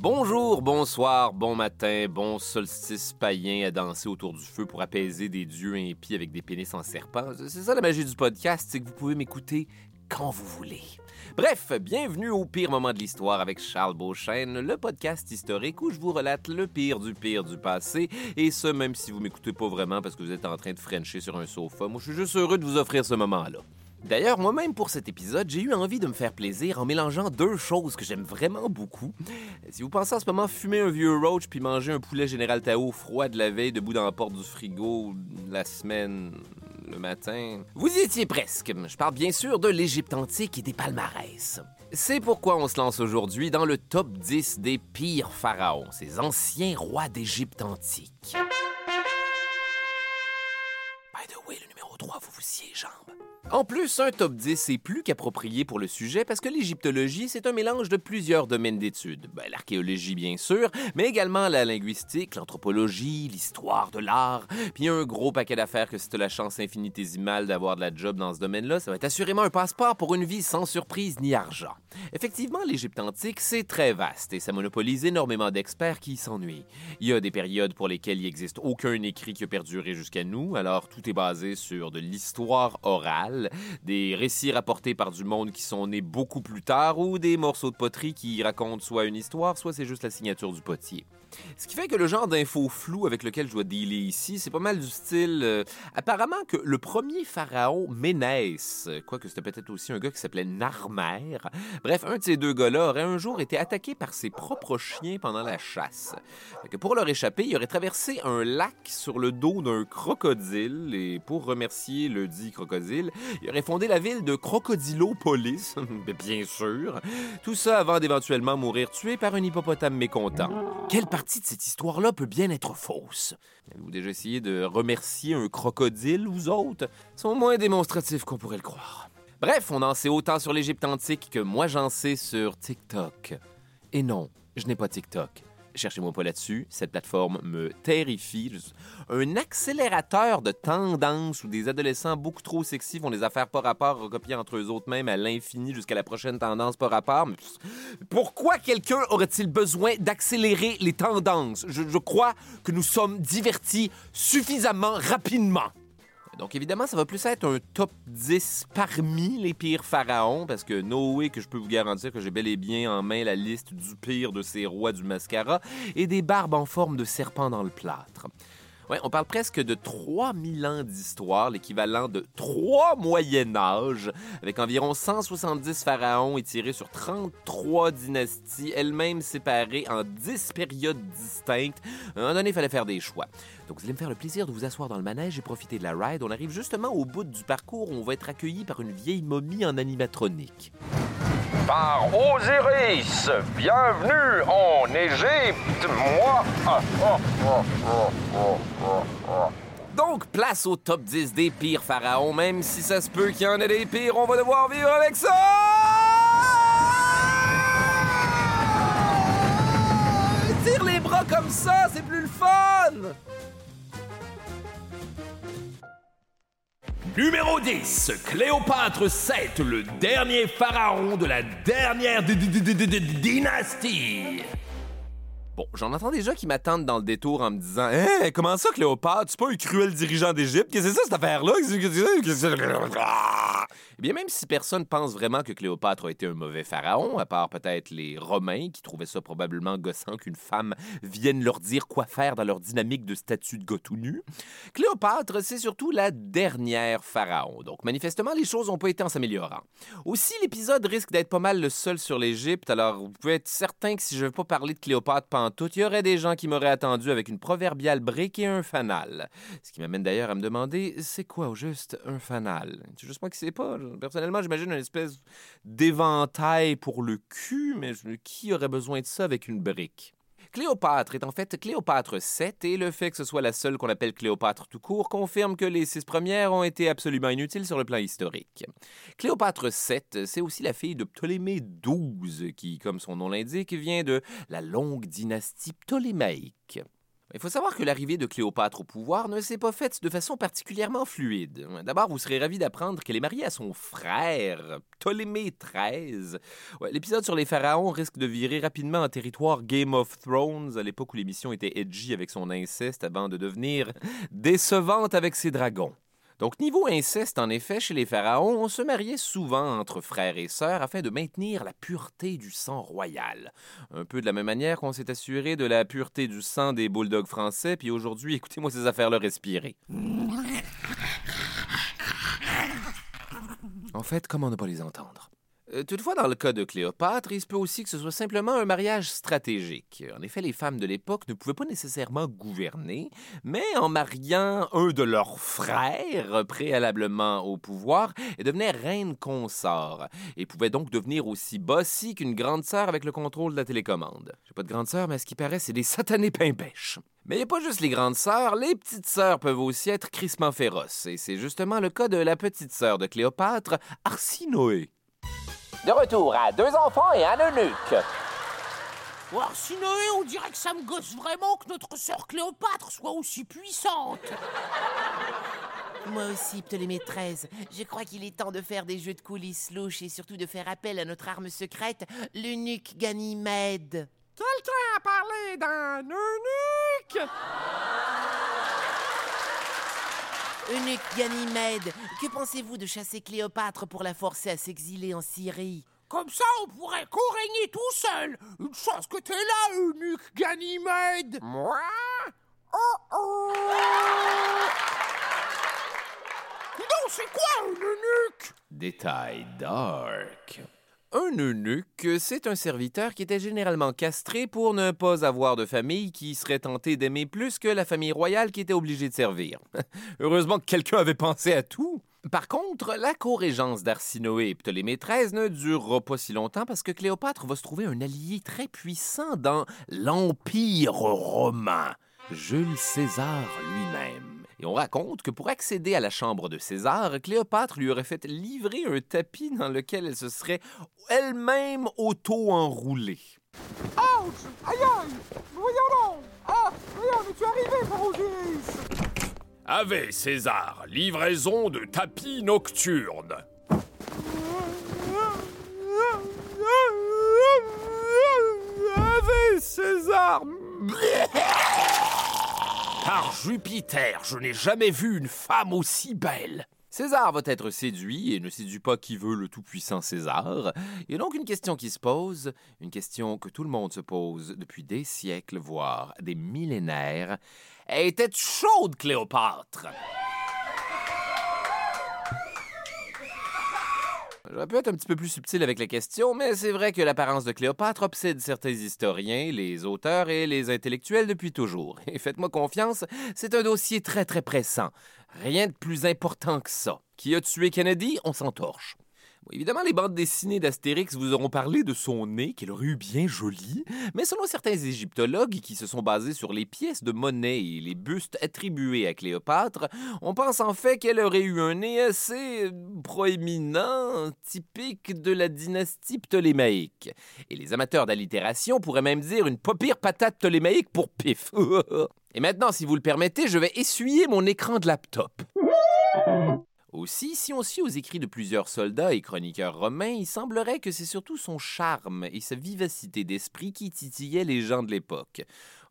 Bonjour, bonsoir, bon matin, bon solstice païen à danser autour du feu pour apaiser des dieux impies avec des pénis en serpent. C'est ça la magie du podcast, c'est que vous pouvez m'écouter quand vous voulez. Bref, bienvenue au pire moment de l'histoire avec Charles Beauchesne, le podcast historique où je vous relate le pire du pire du passé, et ce même si vous m'écoutez pas vraiment parce que vous êtes en train de frencher sur un sofa. Moi, je suis juste heureux de vous offrir ce moment-là. D'ailleurs, moi-même pour cet épisode, j'ai eu envie de me faire plaisir en mélangeant deux choses que j'aime vraiment beaucoup. Si vous pensez en ce moment fumer un vieux roach puis manger un poulet général Tao froid de la veille debout dans la porte du frigo la semaine, le matin, vous y étiez presque. Je parle bien sûr de l'Égypte antique et des palmarès. C'est pourquoi on se lance aujourd'hui dans le top 10 des pires pharaons, ces anciens rois d'Égypte antique. En plus, un top 10 est plus qu'approprié pour le sujet parce que l'égyptologie, c'est un mélange de plusieurs domaines d'études. Ben, L'archéologie, bien sûr, mais également la linguistique, l'anthropologie, l'histoire de l'art, puis un gros paquet d'affaires que si t'as la chance infinitésimale d'avoir de la job dans ce domaine-là, ça va être assurément un passeport pour une vie sans surprise ni argent. Effectivement, l'Égypte antique, c'est très vaste et ça monopolise énormément d'experts qui s'ennuient. Il y a des périodes pour lesquelles il n'existe aucun écrit qui a perduré jusqu'à nous, alors tout est basé sur de l'histoire orale, des récits rapportés par du monde qui sont nés beaucoup plus tard ou des morceaux de poterie qui racontent soit une histoire, soit c'est juste la signature du potier. Ce qui fait que le genre d'infos floues avec lequel je dois dealer ici, c'est pas mal du style. euh, apparemment que le premier pharaon Ménès, quoique c'était peut-être aussi un gars qui s'appelait Narmer, bref, un de ces deux gars-là aurait un jour été attaqué par ses propres chiens pendant la chasse. Que pour leur échapper, il aurait traversé un lac sur le dos d'un crocodile et pour remercier le dit crocodile, il aurait fondé la ville de Crocodilopolis, bien sûr. Tout ça avant d'éventuellement mourir tué par un hippopotame mécontent. Quelle partie de cette histoire-là peut bien être fausse? Avez-vous déjà essayé de remercier un crocodile, vous autres? Ils sont moins démonstratifs qu'on pourrait le croire. Bref, on en sait autant sur l'Égypte antique que moi j'en sais sur TikTok. Et non, je n'ai pas TikTok. Cherchez-moi pas là-dessus, cette plateforme me terrifie. Un accélérateur de tendance où des adolescents beaucoup trop sexy font des affaires pas rapport recopiées entre eux autres mêmes à l'infini jusqu'à la prochaine tendance pas rapport. Mais pourquoi quelqu'un aurait-il besoin d'accélérer les tendances? Je crois que nous sommes divertis suffisamment rapidement. Donc évidemment, ça va plus être un top 10 parmi les pires pharaons, parce que no way que je peux vous garantir que j'ai bel et bien en main la liste du pire de ces rois du mascara et des barbes en forme de serpent dans le plâtre. Ouais, on parle presque de 3000 ans d'histoire, l'équivalent de 3 Moyen Âge, avec environ 170 pharaons étirés sur 33 dynasties, elles-mêmes séparées en 10 périodes distinctes. À un donné, il fallait faire des choix. Donc, vous allez me faire le plaisir de vous asseoir dans le manège et profiter de la ride. On arrive justement au bout du parcours où on va être accueilli par une vieille momie en animatronique. par Osiris. Bienvenue en Égypte, moi. Ah, ah, ah. Donc, place au top 10 des pires pharaons, même si ça se peut qu'il y en ait des pires, on va devoir vivre avec ça! Tire les bras comme ça, c'est plus le fun! Numéro 10, Cléopâtre VII, le dernier pharaon de la dernière dynastie. Bon, j'en entends déjà qui m'attendent dans le détour en me disant Hé, comment ça, Cléopâtre? C'est pas un cruel dirigeant d'Égypte? Qu'est-ce que c'est ça, cette affaire-là? Eh bien, même si personne pense vraiment que Cléopâtre a été un mauvais pharaon, à part peut-être les Romains qui trouvaient ça probablement gossant qu'une femme vienne leur dire quoi faire dans leur dynamique de statut de gars tout nu, Cléopâtre, c'est surtout la dernière pharaon. Donc, manifestement, les choses n'ont pas été en s'améliorant. Aussi, l'épisode risque d'être pas mal le seul sur l'Égypte, alors vous pouvez être certain que si je ne veux pas parler de Cléopâtre pendant tout, il y aurait des gens qui m'auraient attendu avec une proverbiale brique et un fanal. Ce qui m'amène d'ailleurs à me demander, c'est quoi au juste un fanal? C'est juste moi qui sais pas. Personnellement, j'imagine une espèce d'éventail pour le cul, mais qui aurait besoin de ça avec une brique? Cléopâtre est en fait Cléopâtre VII et le fait que ce soit la seule qu'on appelle Cléopâtre tout court confirme que les six premières ont été absolument inutiles sur le plan historique. Cléopâtre VII, c'est aussi la fille de Ptolémée XII qui, comme son nom l'indique, vient de la longue dynastie ptolémaïque. Il faut savoir que l'arrivée de Cléopâtre au pouvoir ne s'est pas faite de façon particulièrement fluide. D'abord, vous serez ravis d'apprendre qu'elle est mariée à son frère, Ptolémée XIII. L'épisode sur les pharaons risque de virer rapidement en territoire Game of Thrones, à l'époque où l'émission était edgy avec son inceste avant de devenir décevante avec ses dragons. Donc, niveau inceste, en effet, chez les pharaons, on se mariait souvent entre frères et sœurs afin de maintenir la pureté du sang royal. Un peu de la même manière qu'on s'est assuré de la pureté du sang des bulldogs français, puis aujourd'hui, écoutez-moi ces affaires-là respirer. En fait, comment ne pas les entendre? Euh, toutefois, dans le cas de Cléopâtre, il se peut aussi que ce soit simplement un mariage stratégique. En effet, les femmes de l'époque ne pouvaient pas nécessairement gouverner, mais en mariant un de leurs frères préalablement au pouvoir, elles devenaient reines consorts et pouvaient donc devenir aussi bossy qu'une grande sœur avec le contrôle de la télécommande. J'ai pas de grande sœur, mais à ce qui paraît, c'est des satanés pain-bêches. Mais il n'y a pas juste les grandes sœurs, les petites sœurs peuvent aussi être crissement féroces, et c'est justement le cas de la petite sœur de Cléopâtre, Arsinoé. De retour à deux enfants et un eunuque. Oh, Arsinoé, on dirait que ça me gosse vraiment que notre sœur Cléopâtre soit aussi puissante. Moi aussi, Ptolémée XIII. Je crois qu'il est temps de faire des jeux de coulisses louches et surtout de faire appel à notre arme secrète, l'eunuque Ganymède. Quelqu'un a parlé d'un eunuque? Eunuque Ganymède, que pensez-vous de chasser Cléopâtre pour la forcer à s'exiler en Syrie? Comme ça, on pourrait co-régner tout seul. Une chance que t'es là, eunuque Ganymède. Moi? Oh oh Non, c'est quoi un eunuque? Détail dark. Un eunuque, c'est un serviteur qui était généralement castré pour ne pas avoir de famille qui serait tenté d'aimer plus que la famille royale qui était obligée de servir. Heureusement que quelqu'un avait pensé à tout. Par contre, la co-régence d'Arsinoé et Ptolémée XIII ne durera pas si longtemps parce que Cléopâtre va se trouver un allié très puissant dans l'Empire romain, Jules César lui-même. Et on raconte que pour accéder à la chambre de César, Cléopâtre lui aurait fait livrer un tapis dans lequel elle se serait elle-même auto-enroulée. Ouch! Aïe aïe! Voyons donc! Ah Voyons, mais tu es arrivé, par Osiris Ave César, livraison de tapis nocturne. Ave César Par Jupiter, je n'ai jamais vu une femme aussi belle. César va être séduit et ne séduit pas qui veut le tout-puissant César. Il y a donc une question qui se pose, une question que tout le monde se pose depuis des siècles, voire des millénaires. Était chaude, Cléopâtre? J'aurais pu être un petit peu plus subtil avec la question, mais c'est vrai que l'apparence de Cléopâtre obsède certains historiens, les auteurs et les intellectuels depuis toujours. Et faites-moi confiance, c'est un dossier très très pressant. Rien de plus important que ça. Qui a tué Kennedy, on s'entorche. Évidemment, les bandes dessinées d'Astérix vous auront parlé de son nez, qu'elle aurait eu bien joli, mais selon certains égyptologues qui se sont basés sur les pièces de monnaie et les bustes attribués à Cléopâtre, on pense en fait qu'elle aurait eu un nez assez proéminent, typique de la dynastie ptolémaïque. Et les amateurs d'allitération pourraient même dire une pas pire patate ptolémaïque pour pif. Et maintenant, si vous le permettez, je vais essuyer mon écran de laptop. Aussi, si on suit aux écrits de plusieurs soldats et chroniqueurs romains, il semblerait que c'est surtout son charme et sa vivacité d'esprit qui titillaient les gens de l'époque.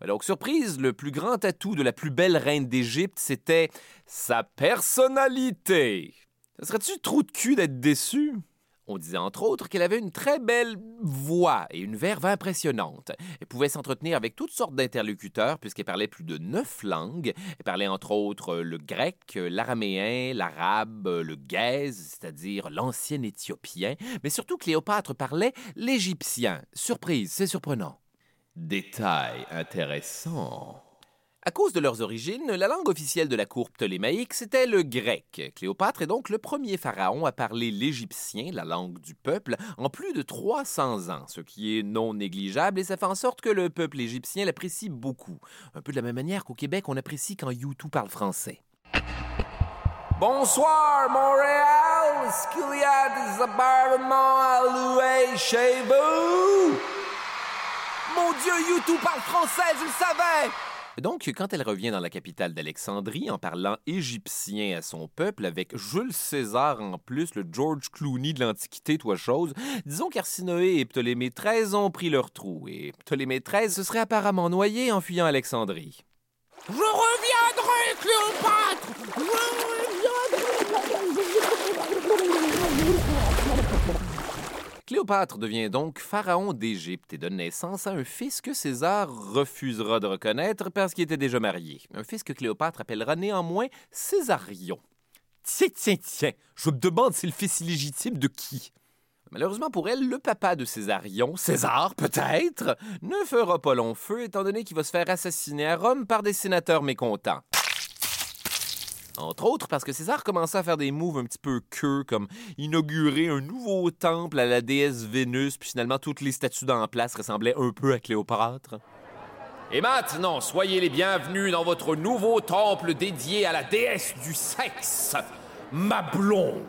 Donc, surprise, le plus grand atout de la plus belle reine d'Égypte, c'était sa personnalité. Ça serait-tu trop de cul d'être déçu? On disait entre autres qu'elle avait une très belle voix et une verve impressionnante. Elle pouvait s'entretenir avec toutes sortes d'interlocuteurs puisqu'elle parlait plus de neuf langues. Elle parlait entre autres le grec, l'araméen, l'arabe, le gaze, c'est-à-dire l'ancien éthiopien, mais surtout Cléopâtre parlait l'égyptien. Surprise, c'est surprenant. Détail intéressant. À cause de leurs origines, la langue officielle de la cour ptolémaïque, c'était le grec. Cléopâtre est donc le premier pharaon à parler l'égyptien, la langue du peuple, en plus de 300 ans, ce qui est non négligeable et ça fait en sorte que le peuple égyptien l'apprécie beaucoup. Un peu de la même manière qu'au Québec, on apprécie quand YouTube parle français. Bonsoir, Montréal! Est-ce qu'il y a des appartements à louer chez vous? Mon Dieu, YouTube parle français, je le savais! Donc, quand elle revient dans la capitale d'Alexandrie en parlant égyptien à son peuple, avec Jules César en plus, le George Clooney de l'Antiquité, toi chose, disons qu'Arsinoé et Ptolémée XIII ont pris leur trou, et Ptolémée XIII se serait apparemment noyé en fuyant Alexandrie. Je reviendrai, Cléopâtre Cléopâtre devient donc pharaon d'Égypte et donne naissance à un fils que César refusera de reconnaître parce qu'il était déjà marié. Un fils que Cléopâtre appellera néanmoins Césarion. Tiens, tiens, tiens, je me demande c'est le fils illégitime de qui? Malheureusement pour elle, le papa de Césarion, César peut-être, ne fera pas long feu étant donné qu'il va se faire assassiner à Rome par des sénateurs mécontents. Entre autres parce que César commençait à faire des moves un petit peu queue, comme inaugurer un nouveau temple à la déesse Vénus, puis finalement toutes les statues dans place ressemblaient un peu à Cléopâtre. Et maintenant, soyez les bienvenus dans votre nouveau temple dédié à la déesse du sexe, ma blonde.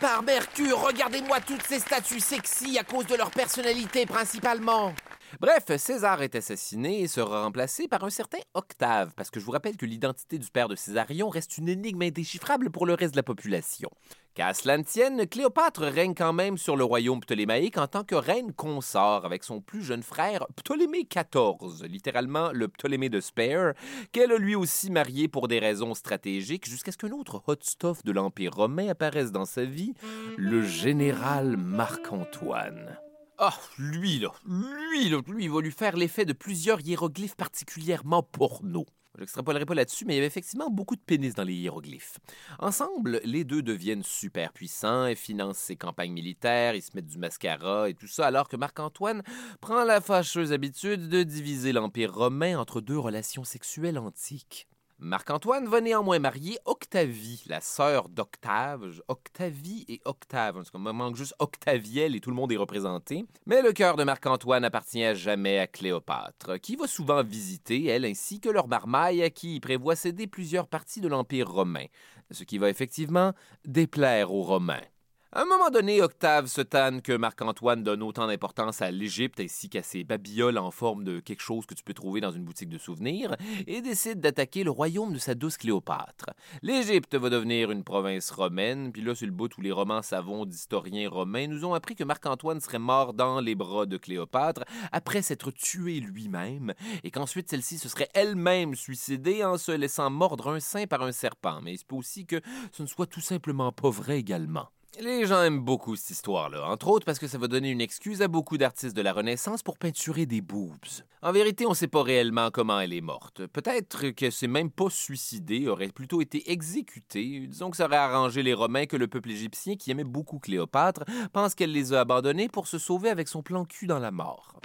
Par Mercure, regardez-moi toutes ces statues sexy à cause de leur personnalité principalement. Bref, César est assassiné et sera remplacé par un certain Octave, parce que je vous rappelle que l'identité du père de Césarion reste une énigme indéchiffrable pour le reste de la population. Qu'à cela ne tienne, Cléopâtre règne quand même sur le royaume ptolémaïque en tant que reine consort avec son plus jeune frère Ptolémée XIV, littéralement le Ptolémée de Spare, qu'elle a lui aussi marié pour des raisons stratégiques jusqu'à ce qu'un autre hot stuff de l'Empire romain apparaisse dans sa vie, le général Marc-Antoine. Ah, lui, là, lui, lui, il va lui faire l'effet de plusieurs hiéroglyphes particulièrement porno. Je n'extrapolerai pas là-dessus, mais il y avait effectivement beaucoup de pénis dans les hiéroglyphes. Ensemble, les deux deviennent super puissants et financent ses campagnes militaires, ils se mettent du mascara et tout ça, alors que Marc-Antoine prend la fâcheuse habitude de diviser l'Empire romain entre deux relations sexuelles antiques. Marc-Antoine va néanmoins marier Octavie, la sœur d'Octave. Octavie et Octave. En tout cas, il manque juste Octaviel et tout le monde est représenté. Mais le cœur de Marc-Antoine appartient jamais à Cléopâtre, qui va souvent visiter, elle ainsi que leur marmaille, à qui il prévoit céder plusieurs parties de l'Empire romain, ce qui va effectivement déplaire aux Romains. À un moment donné, Octave se tanne que Marc-Antoine donne autant d'importance à l'Égypte ainsi qu'à ses babioles en forme de quelque chose que tu peux trouver dans une boutique de souvenirs et décide d'attaquer le royaume de sa douce Cléopâtre. L'Égypte va devenir une province romaine, puis là, sur le bout où les romans savons d'historiens romains nous ont appris que Marc-Antoine serait mort dans les bras de Cléopâtre après s'être tué lui-même et qu'ensuite celle-ci se serait elle-même suicidée en se laissant mordre un sein par un serpent. Mais il se peut aussi que ce ne soit tout simplement pas vrai également. Les gens aiment beaucoup cette histoire-là, entre autres parce que ça va donner une excuse à beaucoup d'artistes de la Renaissance pour peinturer des boobs. En vérité, on ne sait pas réellement comment elle est morte. Peut-être que c'est même pas suicidée, aurait plutôt été exécutée. Disons que ça aurait arrangé les Romains que le peuple égyptien, qui aimait beaucoup Cléopâtre, pense qu'elle les a abandonnés pour se sauver avec son plan cul dans la mort.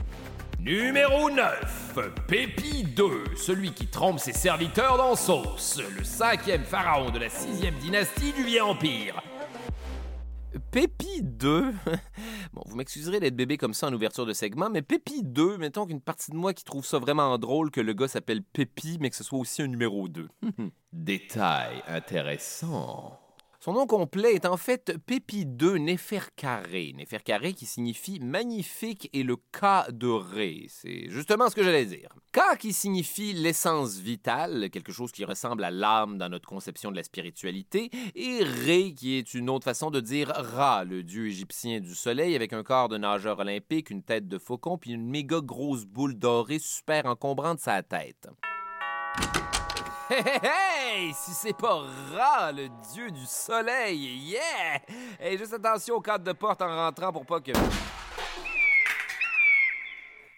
Numéro 9, Pépi II, celui qui trempe ses serviteurs dans sauce, le cinquième pharaon de la sixième dynastie du Vieil Empire. Pépi 2. bon, vous m'excuserez d'être bébé comme ça en ouverture de segment, mais Pépi 2, mettons qu'une partie de moi qui trouve ça vraiment drôle que le gars s'appelle Pépi, mais que ce soit aussi un numéro 2. Détail intéressant. Son nom complet est en fait Pépi II Néfercaré. Néfercaré qui signifie magnifique et le K de Ré. C'est justement ce que j'allais dire. K qui signifie l'essence vitale, quelque chose qui ressemble à l'âme dans notre conception de la spiritualité, et Ré qui est une autre façon de dire Ra, le dieu égyptien du soleil, avec un corps de nageur olympique, une tête de faucon, puis une méga grosse boule dorée super encombrante sa tête. Hey, hey! Si c'est pas Ra, le dieu du soleil, yeah! Et juste attention au cadre de porte en rentrant pour pas que...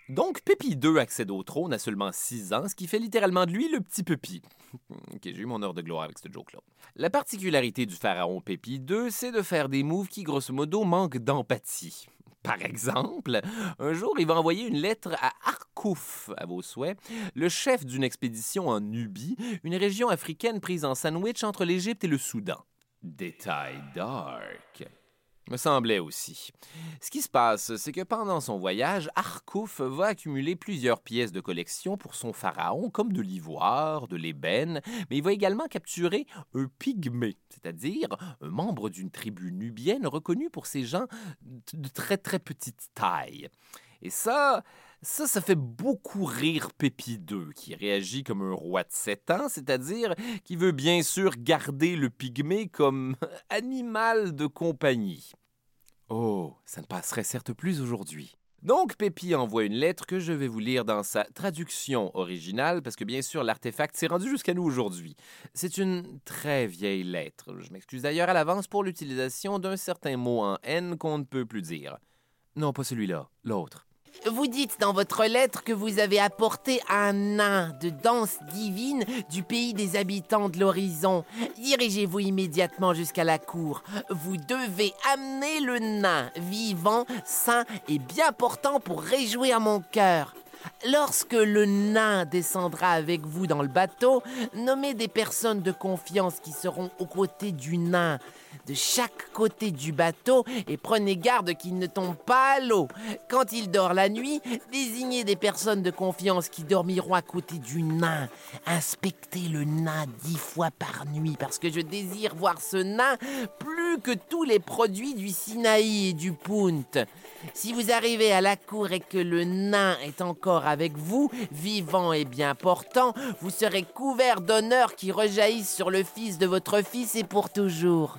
Donc, Pépi II accède au trône à seulement 6 ans, ce qui fait littéralement de lui le petit Pépi. ok, j'ai eu mon heure de gloire avec ce joke-là. La particularité du pharaon Pépi II, c'est de faire des moves qui, grosso modo, manquent d'empathie. Par exemple, un jour, il va envoyer une lettre à Arkouf, à vos souhaits, le chef d'une expédition en Nubie, une région africaine prise en sandwich entre l'Égypte et le Soudan. Détail dark. Me semblait aussi. Ce qui se passe, c'est que pendant son voyage, Arkouf va accumuler plusieurs pièces de collection pour son pharaon, comme de l'ivoire, de l'ébène, mais il va également capturer un pygmée, c'est-à-dire un membre d'une tribu nubienne reconnue pour ses gens de très très petite taille. Et ça, ça, ça fait beaucoup rire Pépi II, qui réagit comme un roi de sept ans, c'est-à-dire qui veut bien sûr garder le pygmée comme animal de compagnie. Oh, ça ne passerait certes plus aujourd'hui. Donc, Pépi envoie une lettre que je vais vous lire dans sa traduction originale, parce que bien sûr, l'artefact s'est rendu jusqu'à nous aujourd'hui. C'est une très vieille lettre. Je m'excuse d'ailleurs à l'avance pour l'utilisation d'un certain mot en N qu'on ne peut plus dire. Non, pas celui-là, l'autre. Vous dites dans votre lettre que vous avez apporté un nain de danse divine du pays des habitants de l'horizon. Dirigez-vous immédiatement jusqu'à la cour. Vous devez amener le nain vivant, sain et bien portant pour réjouir mon cœur. Lorsque le nain descendra avec vous dans le bateau, nommez des personnes de confiance qui seront aux côtés du nain de chaque côté du bateau et prenez garde qu'il ne tombe pas à l'eau. Quand il dort la nuit, désignez des personnes de confiance qui dormiront à côté du nain. Inspectez le nain dix fois par nuit parce que je désire voir ce nain plus que tous les produits du Sinaï et du Punt. Si vous arrivez à la cour et que le nain est encore avec vous, vivant et bien portant, vous serez couvert d'honneurs qui rejaillissent sur le fils de votre fils et pour toujours.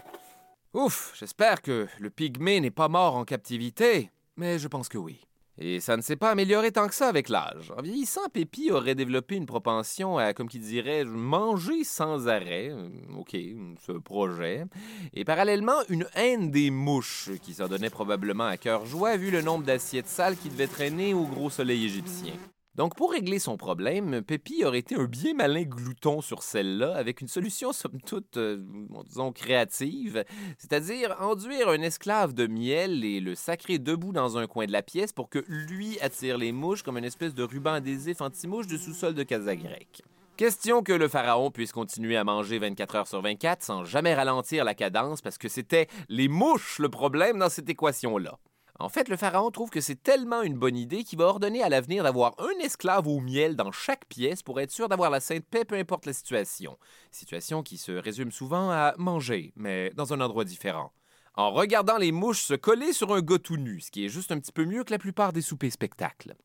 Ouf, j'espère que le pygmée n'est pas mort en captivité, mais je pense que oui. Et ça ne s'est pas amélioré tant que ça avec l'âge. En vieillissant, Pépi aurait développé une propension à, comme qui dirait, manger sans arrêt. Euh, OK, ce projet. Et parallèlement, une haine des mouches qui s'en donnait probablement à cœur joie vu le nombre d'assiettes sales qui devaient traîner au gros soleil égyptien. Donc, pour régler son problème, Pépi aurait été un bien malin glouton sur celle-là, avec une solution, somme toute, euh, disons, créative, c'est-à-dire enduire un esclave de miel et le sacrer debout dans un coin de la pièce pour que lui attire les mouches comme une espèce de ruban adhésif anti-mouche de sous-sol de casa grecque. Question que le pharaon puisse continuer à manger 24 heures sur 24 sans jamais ralentir la cadence parce que c'était les mouches le problème dans cette équation-là. En fait, le pharaon trouve que c'est tellement une bonne idée qu'il va ordonner à l'avenir d'avoir un esclave au miel dans chaque pièce pour être sûr d'avoir la sainte paix peu importe la situation. Situation qui se résume souvent à manger, mais dans un endroit différent. En regardant les mouches se coller sur un gars tout nu, ce qui est juste un petit peu mieux que la plupart des soupers spectacles.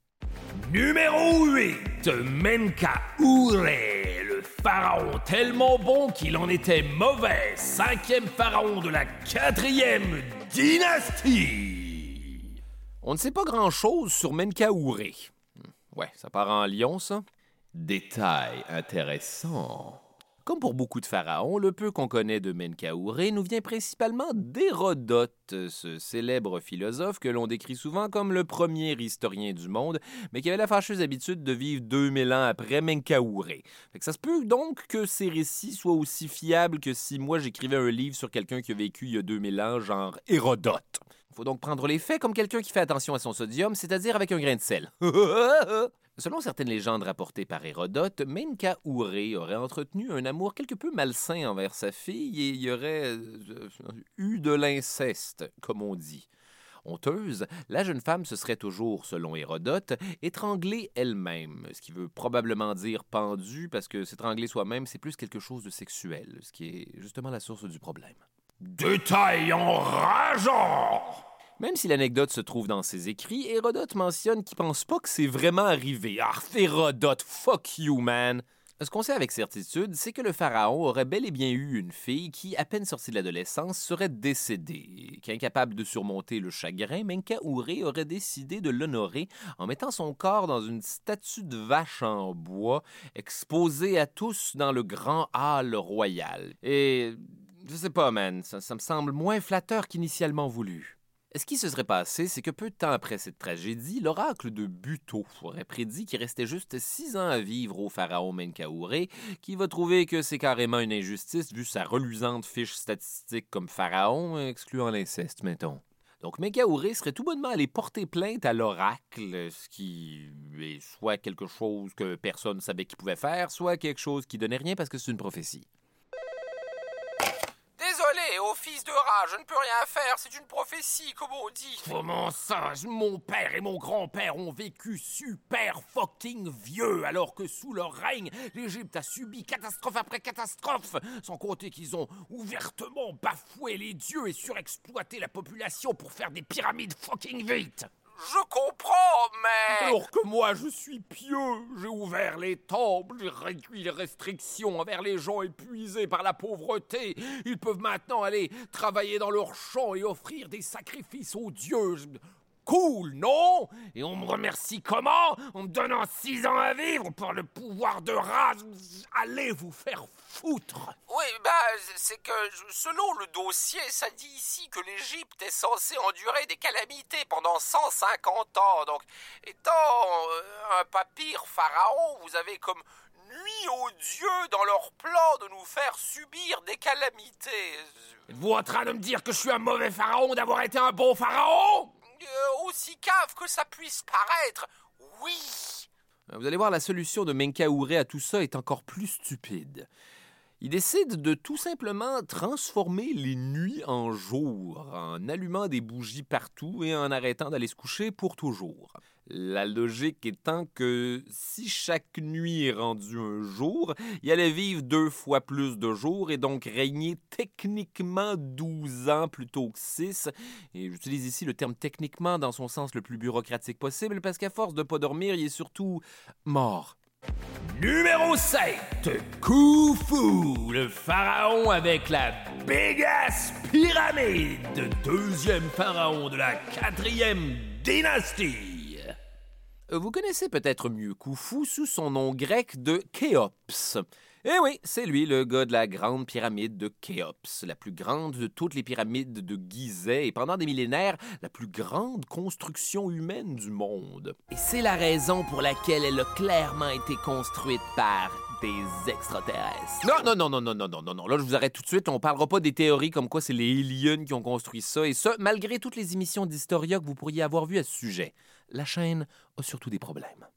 Numéro 8, Menka le pharaon tellement bon qu'il en était mauvais, cinquième pharaon de la quatrième dynastie. On ne sait pas grand-chose sur Menkaure. Ouais, ça part en lion, ça. Détail intéressant. Comme pour beaucoup de pharaons, le peu qu'on connaît de Menkaure nous vient principalement d'Hérodote, ce célèbre philosophe que l'on décrit souvent comme le premier historien du monde, mais qui avait la fâcheuse habitude de vivre 2000 ans après. Fait que ça se peut donc que ces récits soient aussi fiables que si moi j'écrivais un livre sur quelqu'un qui a vécu il y a 2000 ans, genre Hérodote. Il faut donc prendre les faits comme quelqu'un qui fait attention à son sodium, c'est-à-dire avec un grain de sel. Selon certaines légendes rapportées par Hérodote, Menka aurait entretenu un amour quelque peu malsain envers sa fille et il y aurait euh, eu de l'inceste, comme on dit. Honteuse, la jeune femme se serait toujours, selon Hérodote, étranglée elle-même, ce qui veut probablement dire pendue, parce que s'étrangler soi-même, c'est plus quelque chose de sexuel, ce qui est justement la source du problème. Détail enrageant Même si l'anecdote se trouve dans ses écrits, Hérodote mentionne qu'il pense pas que c'est vraiment arrivé. Ah, Hérodote, fuck you, man! Ce qu'on sait avec certitude, c'est que le pharaon aurait bel et bien eu une fille qui, à peine sortie de l'adolescence, serait décédée. Qu'incapable de surmonter le chagrin, Menkaure aurait décidé de l'honorer en mettant son corps dans une statue de vache en bois, exposée à tous dans le grand hall royal. Et je sais pas, man, ça, me semble moins flatteur qu'initialement voulu. Ce qui se serait passé, c'est que peu de temps après cette tragédie, l'oracle de Buto aurait prédit qu'il restait juste six ans à vivre au pharaon Menkaure, qui va trouver que c'est carrément une injustice vu sa reluisante fiche statistique comme pharaon, excluant l'inceste, mettons. Donc Menkaure serait tout bonnement allé porter plainte à l'oracle, ce qui est soit quelque chose que personne ne savait qu'il pouvait faire, soit quelque chose qui donnait rien parce que c'est une prophétie. Fils de rat, je ne peux rien faire, c'est une prophétie, comme on dit. Comment ça Mon père et mon grand-père ont vécu super fucking vieux, alors que sous leur règne, l'Égypte a subi catastrophe après catastrophe, sans compter qu'ils ont ouvertement bafoué les dieux et surexploité la population pour faire des pyramides fucking vite. Je comprends, mais... Alors que moi, je suis pieux. J'ai ouvert les temples, j'ai réduit les restrictions envers les gens épuisés par la pauvreté. Ils peuvent maintenant aller travailler dans leurs champs et offrir des sacrifices aux dieux. Cool, non? Et on me remercie comment? En me donnant six ans à vivre par le pouvoir de race. Allez vous faire foutre. Oui, bah, c'est que selon le dossier, ça dit ici que l'Égypte est censée endurer des calamités pendant 150 ans. Donc, étant euh, un papyre pharaon, vous avez comme nuit aux dieux dans leur plan de nous faire subir des calamités. Êtes-vous en train de me dire que je suis un mauvais pharaon d'avoir été un bon pharaon? Euh, aussi cave que ça puisse paraître, oui. Vous allez voir, la solution de Menkaure à tout ça est encore plus stupide. Il décide de tout simplement transformer les nuits en jours, en allumant des bougies partout et en arrêtant d'aller se coucher pour toujours. La logique étant que si chaque nuit est rendue un jour, il allait vivre deux fois plus de jours et donc régner techniquement 12 ans plutôt que 6. Et j'utilise ici le terme techniquement dans son sens le plus bureaucratique possible parce qu'à force de pas dormir, il est surtout mort. Numéro 7, Khufu, le pharaon avec la big ass pyramide, deuxième pharaon de la quatrième dynastie. Vous connaissez peut-être mieux Khufu sous son nom grec de Khéops. Eh oui, c'est lui, le gars de la grande pyramide de Khéops, la plus grande de toutes les pyramides de Gizeh et pendant des millénaires, la plus grande construction humaine du monde. Et c'est la raison pour laquelle elle a clairement été construite par des extraterrestres. Non, non, non, non, non, non, non, non, non. Là, je vous arrête tout de suite. On parlera pas des théories comme quoi c'est les aliens qui ont construit ça. Et ça, malgré toutes les émissions d'Historia que vous pourriez avoir vues à ce sujet. La chaîne a surtout des problèmes.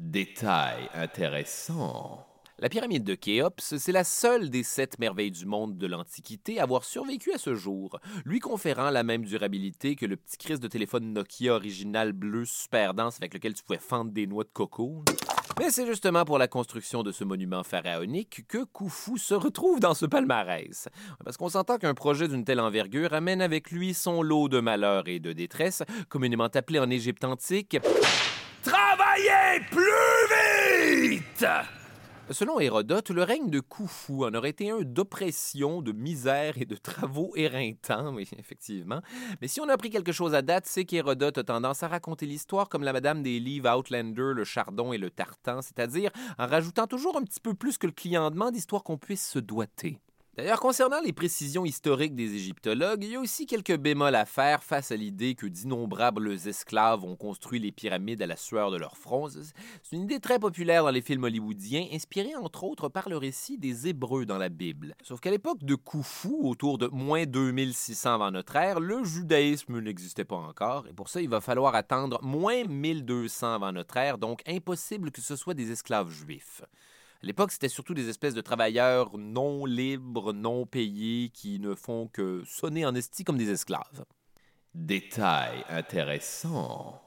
Détail intéressant. La pyramide de Khéops, c'est la seule des sept merveilles du monde de l'Antiquité à avoir survécu à ce jour, lui conférant la même durabilité que le petit Christ de téléphone Nokia original bleu super dense avec lequel tu pouvais fendre des noix de coco. Mais c'est justement pour la construction de ce monument pharaonique que Khufu se retrouve dans ce palmarès. Parce qu'on s'entend qu'un projet d'une telle envergure amène avec lui son lot de malheurs et de détresse, communément appelé en Égypte antique Travaillez plus vite Selon Hérodote, le règne de Khufu en aurait été un d'oppression, de misère et de travaux éreintants, oui, effectivement. Mais si on a appris quelque chose à date, c'est qu'Hérodote a tendance à raconter l'histoire comme la madame des livres Outlander, le Chardon et le Tartan, c'est-à-dire en rajoutant toujours un petit peu plus que le client demande, histoire qu'on puisse se doiter. D'ailleurs, concernant les précisions historiques des égyptologues, il y a aussi quelques bémols à faire face à l'idée que d'innombrables esclaves ont construit les pyramides à la sueur de leur front. C'est une idée très populaire dans les films hollywoodiens, inspirée entre autres par le récit des Hébreux dans la Bible. Sauf qu'à l'époque de Khufu, autour de moins 2600 avant notre ère, le judaïsme n'existait pas encore, et pour ça, il va falloir attendre moins 1200 avant notre ère, donc impossible que ce soit des esclaves juifs. L'époque, c'était surtout des espèces de travailleurs non libres, non payés, qui ne font que sonner en esti comme des esclaves. Détail intéressant.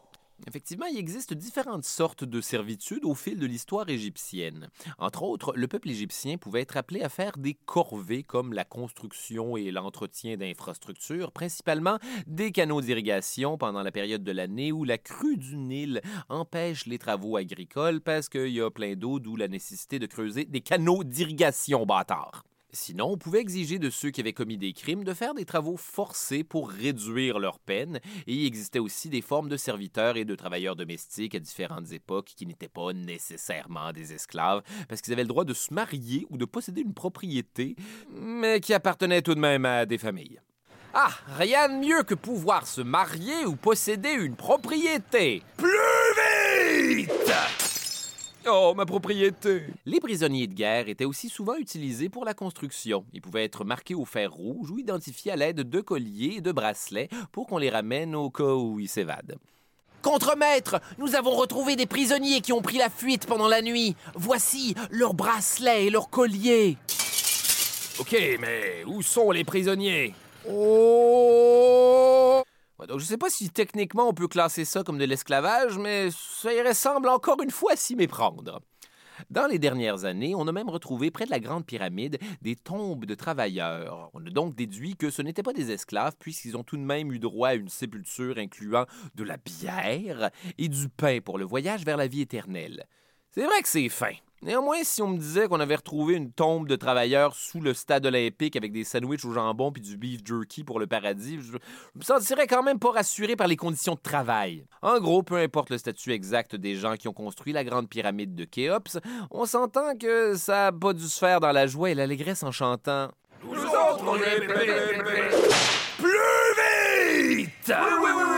Effectivement, il existe différentes sortes de servitudes au fil de l'histoire égyptienne. Entre autres, le peuple égyptien pouvait être appelé à faire des corvées comme la construction et l'entretien d'infrastructures, principalement des canaux d'irrigation pendant la période de l'année où la crue du Nil empêche les travaux agricoles parce qu'il y a plein d'eau, d'où la nécessité de creuser des canaux d'irrigation bâtards. Sinon, on pouvait exiger de ceux qui avaient commis des crimes de faire des travaux forcés pour réduire leur peine, et il existait aussi des formes de serviteurs et de travailleurs domestiques à différentes époques qui n'étaient pas nécessairement des esclaves, parce qu'ils avaient le droit de se marier ou de posséder une propriété, mais qui appartenait tout de même à des familles. Ah, rien de mieux que pouvoir se marier ou posséder une propriété. Plus vite Oh, ma propriété! Les prisonniers de guerre étaient aussi souvent utilisés pour la construction. Ils pouvaient être marqués au fer rouge ou identifiés à l'aide de colliers et de bracelets pour qu'on les ramène au cas où ils s'évadent. Contremaître, nous avons retrouvé des prisonniers qui ont pris la fuite pendant la nuit. Voici leurs bracelets et leurs colliers. Ok, mais où sont les prisonniers? Oh! Je sais pas si techniquement on peut classer ça comme de l'esclavage, mais ça y ressemble encore une fois à s'y méprendre. Dans les dernières années, on a même retrouvé près de la Grande Pyramide des tombes de travailleurs. On a donc déduit que ce n'étaient pas des esclaves puisqu'ils ont tout de même eu droit à une sépulture incluant de la bière et du pain pour le voyage vers la vie éternelle. C'est vrai que c'est fin. Néanmoins, si on me disait qu'on avait retrouvé une tombe de travailleurs sous le stade olympique avec des sandwichs au jambon puis du beef jerky pour le paradis, je me sentirais quand même pas rassuré par les conditions de travail. En gros, peu importe le statut exact des gens qui ont construit la grande pyramide de Khéops, on s'entend que ça a pas dû se faire dans la joie et l'allégresse en chantant Nous autres, on est plus vite! Oui, oui, oui, oui, oui, désolé.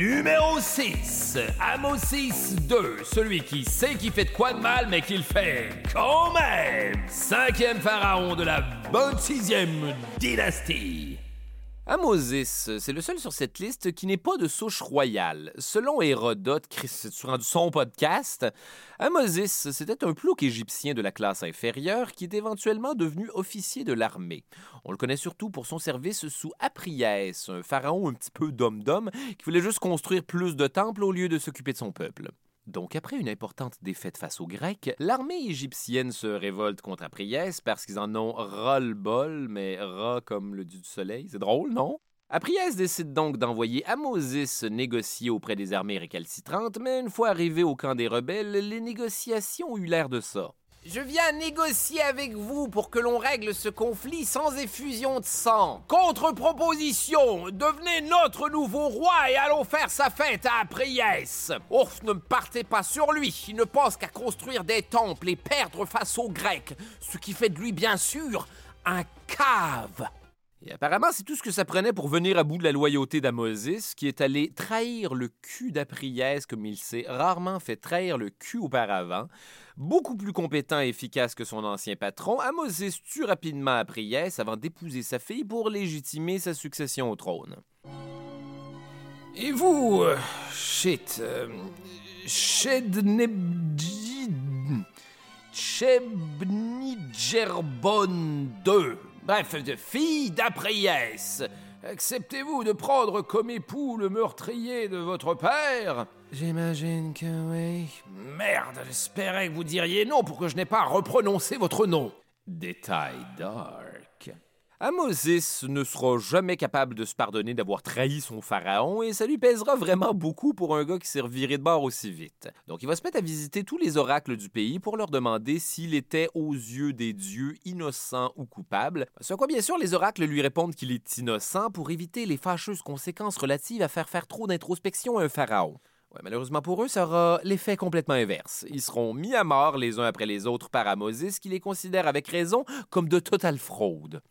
Numéro 6, Amosis 2, celui qui sait qu'il fait de quoi de mal, mais qu'il fait quand même. Cinquième pharaon de la bonne sixième dynastie. Amosis, c'est le seul sur cette liste qui n'est pas de souche royale. Selon Hérodote, rendu son podcast? Amosis, c'était un plouc égyptien de la classe inférieure qui est éventuellement devenu officier de l'armée. On le connaît surtout pour son service sous Apriès, un pharaon un petit peu d'homme-d'homme qui voulait juste construire plus de temples au lieu de s'occuper de son peuple. Donc, après une importante défaite face aux Grecs, l'armée égyptienne se révolte contre Apriès parce qu'ils en ont ras-le-bol, mais ras comme le dieu du soleil. C'est drôle, non? Apriès décide donc d'envoyer Amosis négocier auprès des armées récalcitrantes, mais une fois arrivé au camp des rebelles, les négociations ont eu l'air de ça. Je viens négocier avec vous pour que l'on règle ce conflit sans effusion de sang. Contre-proposition, devenez notre nouveau roi et allons faire sa fête à Priès. Oh, ne partez pas sur lui, il ne pense qu'à construire des temples et perdre face aux Grecs, ce qui fait de lui bien sûr un cave. Et apparemment, c'est tout ce que ça prenait pour venir à bout de la loyauté d'Amosis, qui est allé trahir le cul d'Apriès comme il s'est rarement fait trahir le cul auparavant. Beaucoup plus compétent et efficace que son ancien patron, Amosis tue rapidement Apriès avant d'épouser sa fille pour légitimer sa succession au trône. Et vous, shit, euh, Chednebji... Chebnigerbon II, bref, de fille d'Apriès, acceptez-vous de prendre comme époux le meurtrier de votre père? J'imagine que oui. Merde, j'espérais que vous diriez non pour que je n'ai pas à reprononcer votre nom. Détail dark. Amosis ne sera jamais capable de se pardonner d'avoir trahi son pharaon et ça lui pèsera vraiment beaucoup pour un gars qui s'est reviré de bord aussi vite. Donc il va se mettre à visiter tous les oracles du pays pour leur demander s'il était aux yeux des dieux innocent ou coupable. Ce quoi bien sûr les oracles lui répondent qu'il est innocent pour éviter les fâcheuses conséquences relatives à faire faire trop d'introspection à un pharaon. Malheureusement pour eux, ça aura l'effet complètement inverse. Ils seront mis à mort les uns après les autres par Amosis, qui les considère avec raison comme de totale fraude.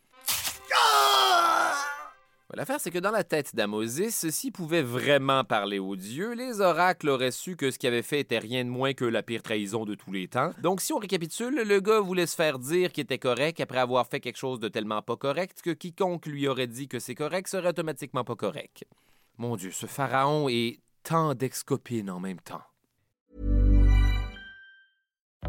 L'affaire, c'est que dans la tête d'Amosis, pouvait vraiment parler aux dieux, les oracles auraient su que ce qu'il avait fait était rien de moins que la pire trahison de tous les temps. Donc, si on récapitule, le gars voulait se faire dire qu'il était correct après avoir fait quelque chose de tellement pas correct que quiconque lui aurait dit que c'est correct serait automatiquement pas correct. Mon Dieu, ce pharaon est tant d'excopines en même temps.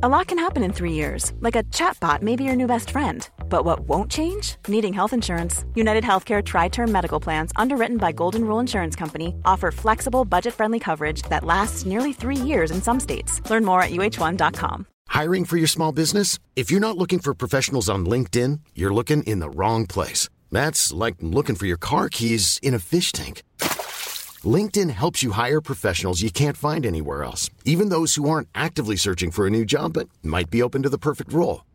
A lot can happen in three years, like a chatbot your new best friend. But what won't change? Needing health insurance. United Healthcare Tri Term Medical Plans, underwritten by Golden Rule Insurance Company, offer flexible, budget friendly coverage that lasts nearly three years in some states. Learn more at uh1.com. Hiring for your small business? If you're not looking for professionals on LinkedIn, you're looking in the wrong place. That's like looking for your car keys in a fish tank. LinkedIn helps you hire professionals you can't find anywhere else, even those who aren't actively searching for a new job but might be open to the perfect role.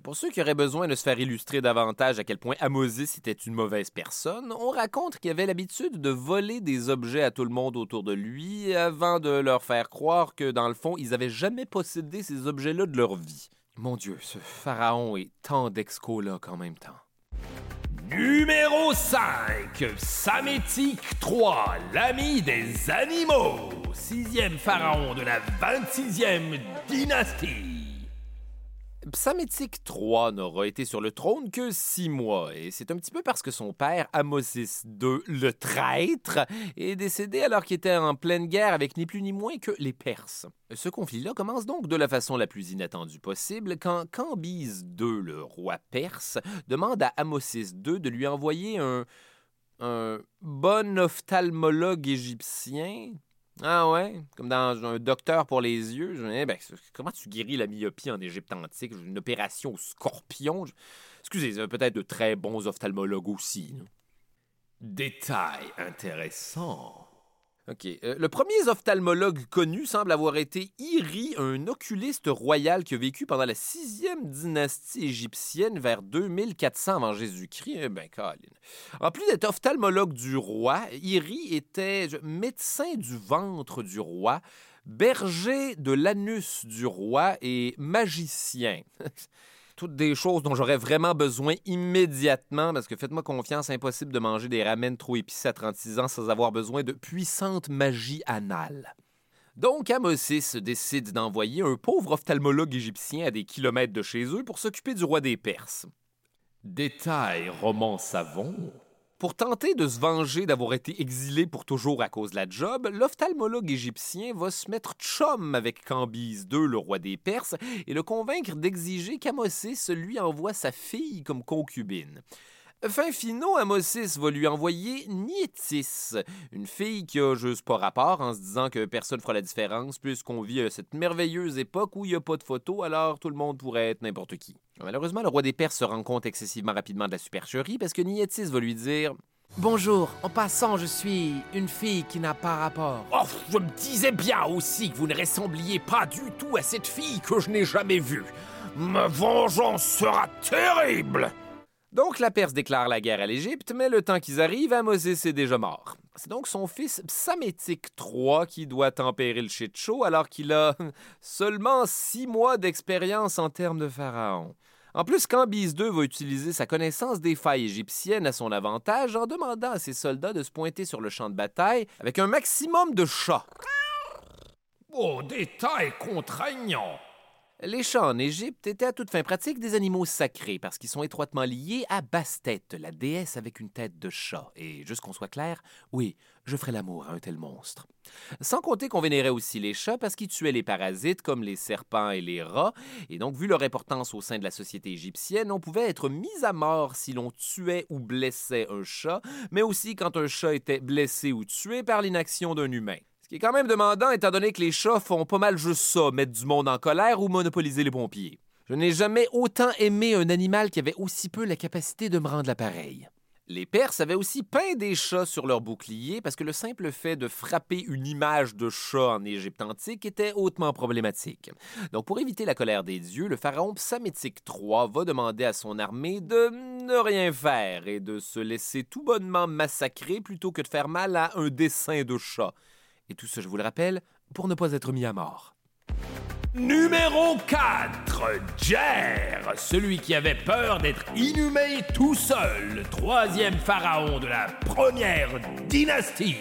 Pour ceux qui auraient besoin de se faire illustrer davantage à quel point Amosis était une mauvaise personne, on raconte qu'il avait l'habitude de voler des objets à tout le monde autour de lui avant de leur faire croire que, dans le fond, ils avaient jamais possédé ces objets-là de leur vie. Mon Dieu, ce pharaon est tant d'excoloques en même temps. Numéro 5, Samétique 3, l'ami des animaux, sixième pharaon de la 26e dynastie. Psamétique III n'aura été sur le trône que six mois, et c'est un petit peu parce que son père, Amosis II, le traître, est décédé alors qu'il était en pleine guerre avec ni plus ni moins que les Perses. Ce conflit-là commence donc de la façon la plus inattendue possible quand Cambyse II, le roi perse, demande à Amosis II de lui envoyer un, un bon ophtalmologue égyptien ah ouais, comme dans un docteur pour les yeux. Je ben, comment tu guéris la myopie en Égypte antique? Une opération au scorpion? Excusez, peut-être de très bons ophtalmologues aussi. Détail intéressant. OK. Euh, le premier ophtalmologue connu semble avoir été Iri, un oculiste royal qui a vécu pendant la sixième dynastie égyptienne vers 2400 avant Jésus-Christ. Eh ben, En plus d'être ophtalmologue du roi, Iri était médecin du ventre du roi, berger de l'anus du roi et magicien. toutes des choses dont j'aurais vraiment besoin immédiatement, parce que faites-moi confiance, impossible de manger des ramen trop épicés à 36 ans sans avoir besoin de puissante magie anale. Donc Amosis décide d'envoyer un pauvre ophtalmologue égyptien à des kilomètres de chez eux pour s'occuper du roi des Perses. Détail roman savon. Pour tenter de se venger d'avoir été exilé pour toujours à cause de la job, l'ophtalmologue égyptien va se mettre chum avec Cambyse II, le roi des Perses, et le convaincre d'exiger qu'Amosis lui envoie sa fille comme concubine. Fin finot, Amosis va lui envoyer Nietis, une fille qui a juste pas rapport en se disant que personne fera la différence puisqu'on vit à cette merveilleuse époque où il n'y a pas de photos, alors tout le monde pourrait être n'importe qui. Malheureusement, le roi des Perses se rend compte excessivement rapidement de la supercherie parce que Nietis va lui dire Bonjour, en passant, je suis une fille qui n'a pas rapport. Oh, je me disais bien aussi que vous ne ressembliez pas du tout à cette fille que je n'ai jamais vue. Ma vengeance sera terrible donc la Perse déclare la guerre à l'Égypte, mais le temps qu'ils arrivent, Amosis est déjà mort. C'est donc son fils Psamétique III qui doit tempérer le shit alors qu'il a seulement six mois d'expérience en termes de pharaon. En plus, Cambyse II va utiliser sa connaissance des failles égyptiennes à son avantage en demandant à ses soldats de se pointer sur le champ de bataille avec un maximum de chats. Oh, détail contraignant! Les chats en Égypte étaient à toute fin pratique des animaux sacrés parce qu'ils sont étroitement liés à Bastet, la déesse avec une tête de chat. Et juste qu'on soit clair, oui, je ferai l'amour à un tel monstre. Sans compter qu'on vénérait aussi les chats parce qu'ils tuaient les parasites comme les serpents et les rats, et donc vu leur importance au sein de la société égyptienne, on pouvait être mis à mort si l'on tuait ou blessait un chat, mais aussi quand un chat était blessé ou tué par l'inaction d'un humain qui est quand même demandant étant donné que les chats font pas mal juste ça, mettre du monde en colère ou monopoliser les pompiers. Je n'ai jamais autant aimé un animal qui avait aussi peu la capacité de me rendre l'appareil. Les Perses avaient aussi peint des chats sur leurs boucliers parce que le simple fait de frapper une image de chat en Égypte antique était hautement problématique. Donc, pour éviter la colère des dieux, le pharaon Psamétique III va demander à son armée de ne rien faire et de se laisser tout bonnement massacrer plutôt que de faire mal à un dessin de chat. Et tout ça, je vous le rappelle, pour ne pas être mis à mort. Numéro 4, Jer, celui qui avait peur d'être inhumé tout seul, le troisième pharaon de la première dynastie.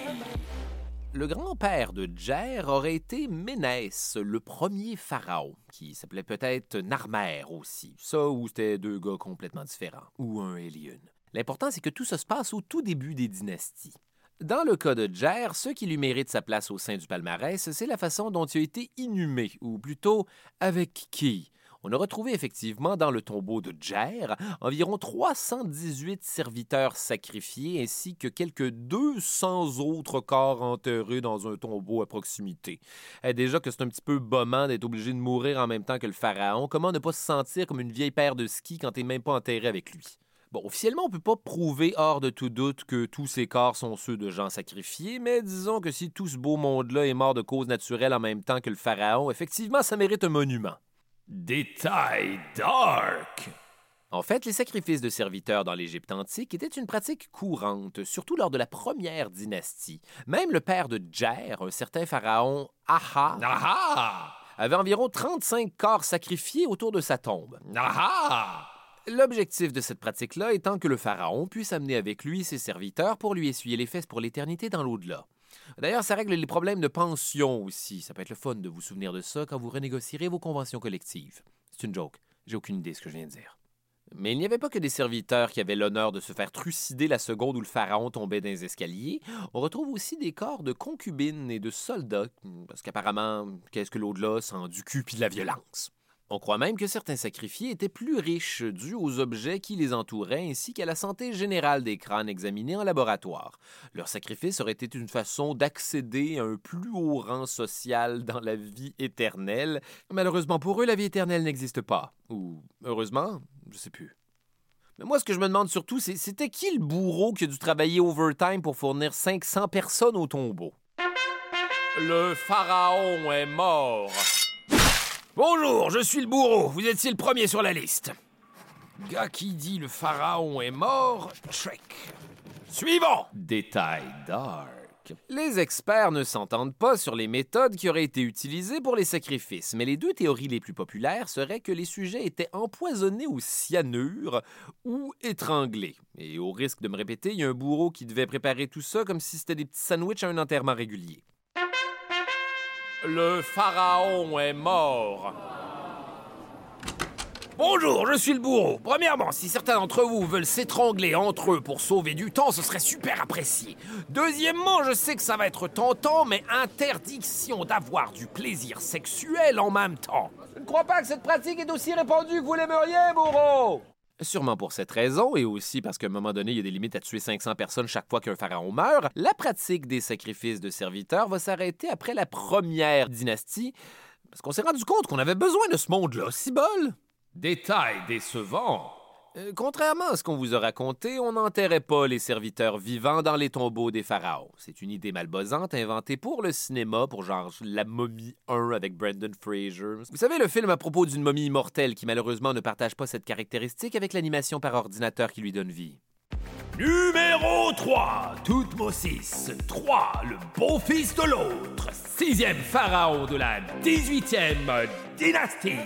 Le grand-père de Djer aurait été Ménès, le premier pharaon, qui s'appelait peut-être Narmer aussi. Ça, ou c'était deux gars complètement différents, ou un et une. L'important, c'est que tout ça se passe au tout début des dynasties. Dans le cas de Djer, ce qui lui mérite sa place au sein du palmarès, c'est la façon dont il a été inhumé, ou plutôt avec qui. On a retrouvé effectivement dans le tombeau de Djer environ 318 serviteurs sacrifiés ainsi que quelques 200 autres corps enterrés dans un tombeau à proximité. Eh, déjà que c'est un petit peu bommant d'être obligé de mourir en même temps que le pharaon, comment ne pas se sentir comme une vieille paire de skis quand t'es même pas enterré avec lui? Bon, officiellement, on ne peut pas prouver hors de tout doute que tous ces corps sont ceux de gens sacrifiés, mais disons que si tout ce beau monde-là est mort de cause naturelle en même temps que le pharaon, effectivement, ça mérite un monument. Détail dark! En fait, les sacrifices de serviteurs dans l'Égypte antique étaient une pratique courante, surtout lors de la première dynastie. Même le père de Djer, un certain pharaon Aha, Aha! avait environ 35 corps sacrifiés autour de sa tombe. Aha! L'objectif de cette pratique-là étant que le pharaon puisse amener avec lui ses serviteurs pour lui essuyer les fesses pour l'éternité dans l'au-delà. D'ailleurs, ça règle les problèmes de pension aussi. Ça peut être le fun de vous souvenir de ça quand vous renégocierez vos conventions collectives. C'est une joke. J'ai aucune idée de ce que je viens de dire. Mais il n'y avait pas que des serviteurs qui avaient l'honneur de se faire trucider la seconde où le pharaon tombait dans les escaliers. On retrouve aussi des corps de concubines et de soldats, parce qu'apparemment, qu'est-ce que l'au-delà sans du cul puis de la violence? On croit même que certains sacrifiés étaient plus riches dus aux objets qui les entouraient ainsi qu'à la santé générale des crânes examinés en laboratoire. Leur sacrifice aurait été une façon d'accéder à un plus haut rang social dans la vie éternelle. Malheureusement pour eux, la vie éternelle n'existe pas. Ou heureusement, je sais plus. Mais moi, ce que je me demande surtout, c'est c'était qui le bourreau qui a dû travailler overtime pour fournir 500 personnes au tombeau? Le pharaon est mort. Bonjour, je suis le bourreau. Vous étiez le premier sur la liste. Gars qui dit le pharaon est mort, check. Suivant. Détail dark. Les experts ne s'entendent pas sur les méthodes qui auraient été utilisées pour les sacrifices, mais les deux théories les plus populaires seraient que les sujets étaient empoisonnés au cyanure ou étranglés. Et au risque de me répéter, il y a un bourreau qui devait préparer tout ça comme si c'était des petits sandwichs à un enterrement régulier. Le pharaon est mort. Bonjour, je suis le bourreau. Premièrement, si certains d'entre vous veulent s'étrangler entre eux pour sauver du temps, ce serait super apprécié. Deuxièmement, je sais que ça va être tentant, mais interdiction d'avoir du plaisir sexuel en même temps. Je ne crois pas que cette pratique est aussi répandue que vous l'aimeriez, bourreau. Sûrement pour cette raison, et aussi parce qu'à un moment donné, il y a des limites à tuer 500 personnes chaque fois qu'un pharaon meurt, la pratique des sacrifices de serviteurs va s'arrêter après la première dynastie, parce qu'on s'est rendu compte qu'on avait besoin de ce monde-là, si bol! Détail décevant. Euh, contrairement à ce qu'on vous a raconté, on n'enterrait pas les serviteurs vivants dans les tombeaux des pharaons. C'est une idée malbosante inventée pour le cinéma, pour genre La momie 1 avec Brendan Fraser. Vous savez, le film à propos d'une momie immortelle qui malheureusement ne partage pas cette caractéristique avec l'animation par ordinateur qui lui donne vie. Numéro 3, Toutmosis 3, le beau-fils de l'autre, sixième pharaon de la 18e dynastie.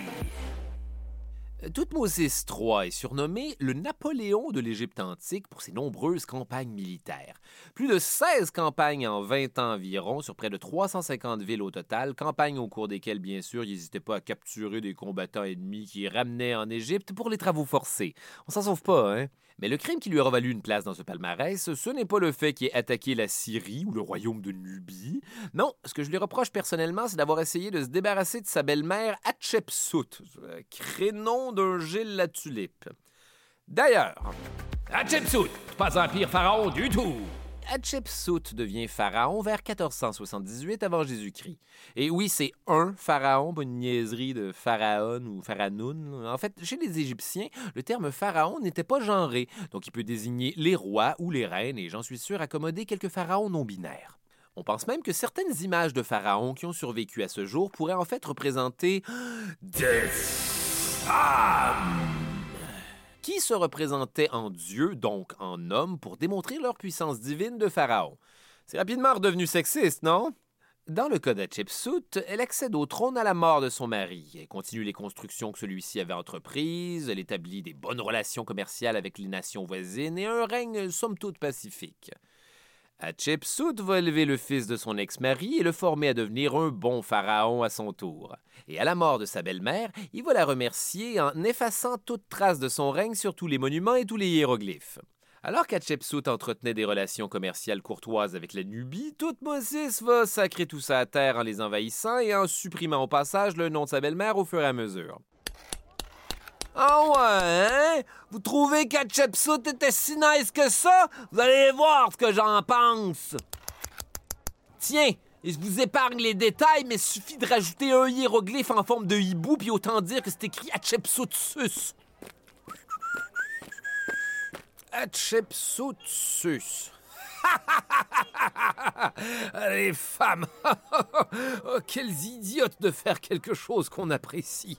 Toutmosis III est surnommé le Napoléon de l'Égypte antique pour ses nombreuses campagnes militaires. Plus de 16 campagnes en 20 ans environ, sur près de 350 villes au total, campagnes au cours desquelles, bien sûr, il n'hésitait pas à capturer des combattants ennemis qui ramenaient en Égypte pour les travaux forcés. On s'en sauve pas, hein? Mais le crime qui lui aura valu une place dans ce palmarès, ce n'est pas le fait qu'il ait attaqué la Syrie ou le royaume de Nubie. Non, ce que je lui reproche personnellement, c'est d'avoir essayé de se débarrasser de sa belle-mère Hatshepsut, euh, crénom d'un Gilles la tulipe. D'ailleurs, Hatshepsut, pas un pire pharaon du tout. Hatshepsut devient pharaon vers 1478 avant Jésus-Christ. Et oui, c'est un pharaon, pas une niaiserie de pharaon ou pharaoun. En fait, chez les Égyptiens, le terme pharaon n'était pas genré, donc il peut désigner les rois ou les reines, et j'en suis sûr accommoder quelques pharaons non binaires. On pense même que certaines images de pharaons qui ont survécu à ce jour pourraient en fait représenter des femmes qui se représentaient en Dieu, donc en homme, pour démontrer leur puissance divine de Pharaon. C'est rapidement redevenu sexiste, non? Dans le cas d'Hatshepsut, elle accède au trône à la mort de son mari. Elle continue les constructions que celui-ci avait entreprises, elle établit des bonnes relations commerciales avec les nations voisines et un règne somme toute pacifique. Hatshepsut va élever le fils de son ex-mari et le former à devenir un bon pharaon à son tour. Et à la mort de sa belle-mère, il va la remercier en effaçant toute trace de son règne sur tous les monuments et tous les hiéroglyphes. Alors qu'Hatshepsut entretenait des relations commerciales courtoises avec la Nubie, Toutmosis va sacrer tout ça à terre en les envahissant et en supprimant au passage le nom de sa belle-mère au fur et à mesure. Ah ouais, hein? Vous trouvez qu'Hatshepsut était si nice que ça? Vous allez voir ce que j'en pense. Tiens, et je vous épargne les détails, mais suffit de rajouter un hiéroglyphe en forme de hibou, puis autant dire que c'est écrit Hatshepsutsus. Hatshepsutsus. les femmes! oh, quelles idiotes de faire quelque chose qu'on apprécie!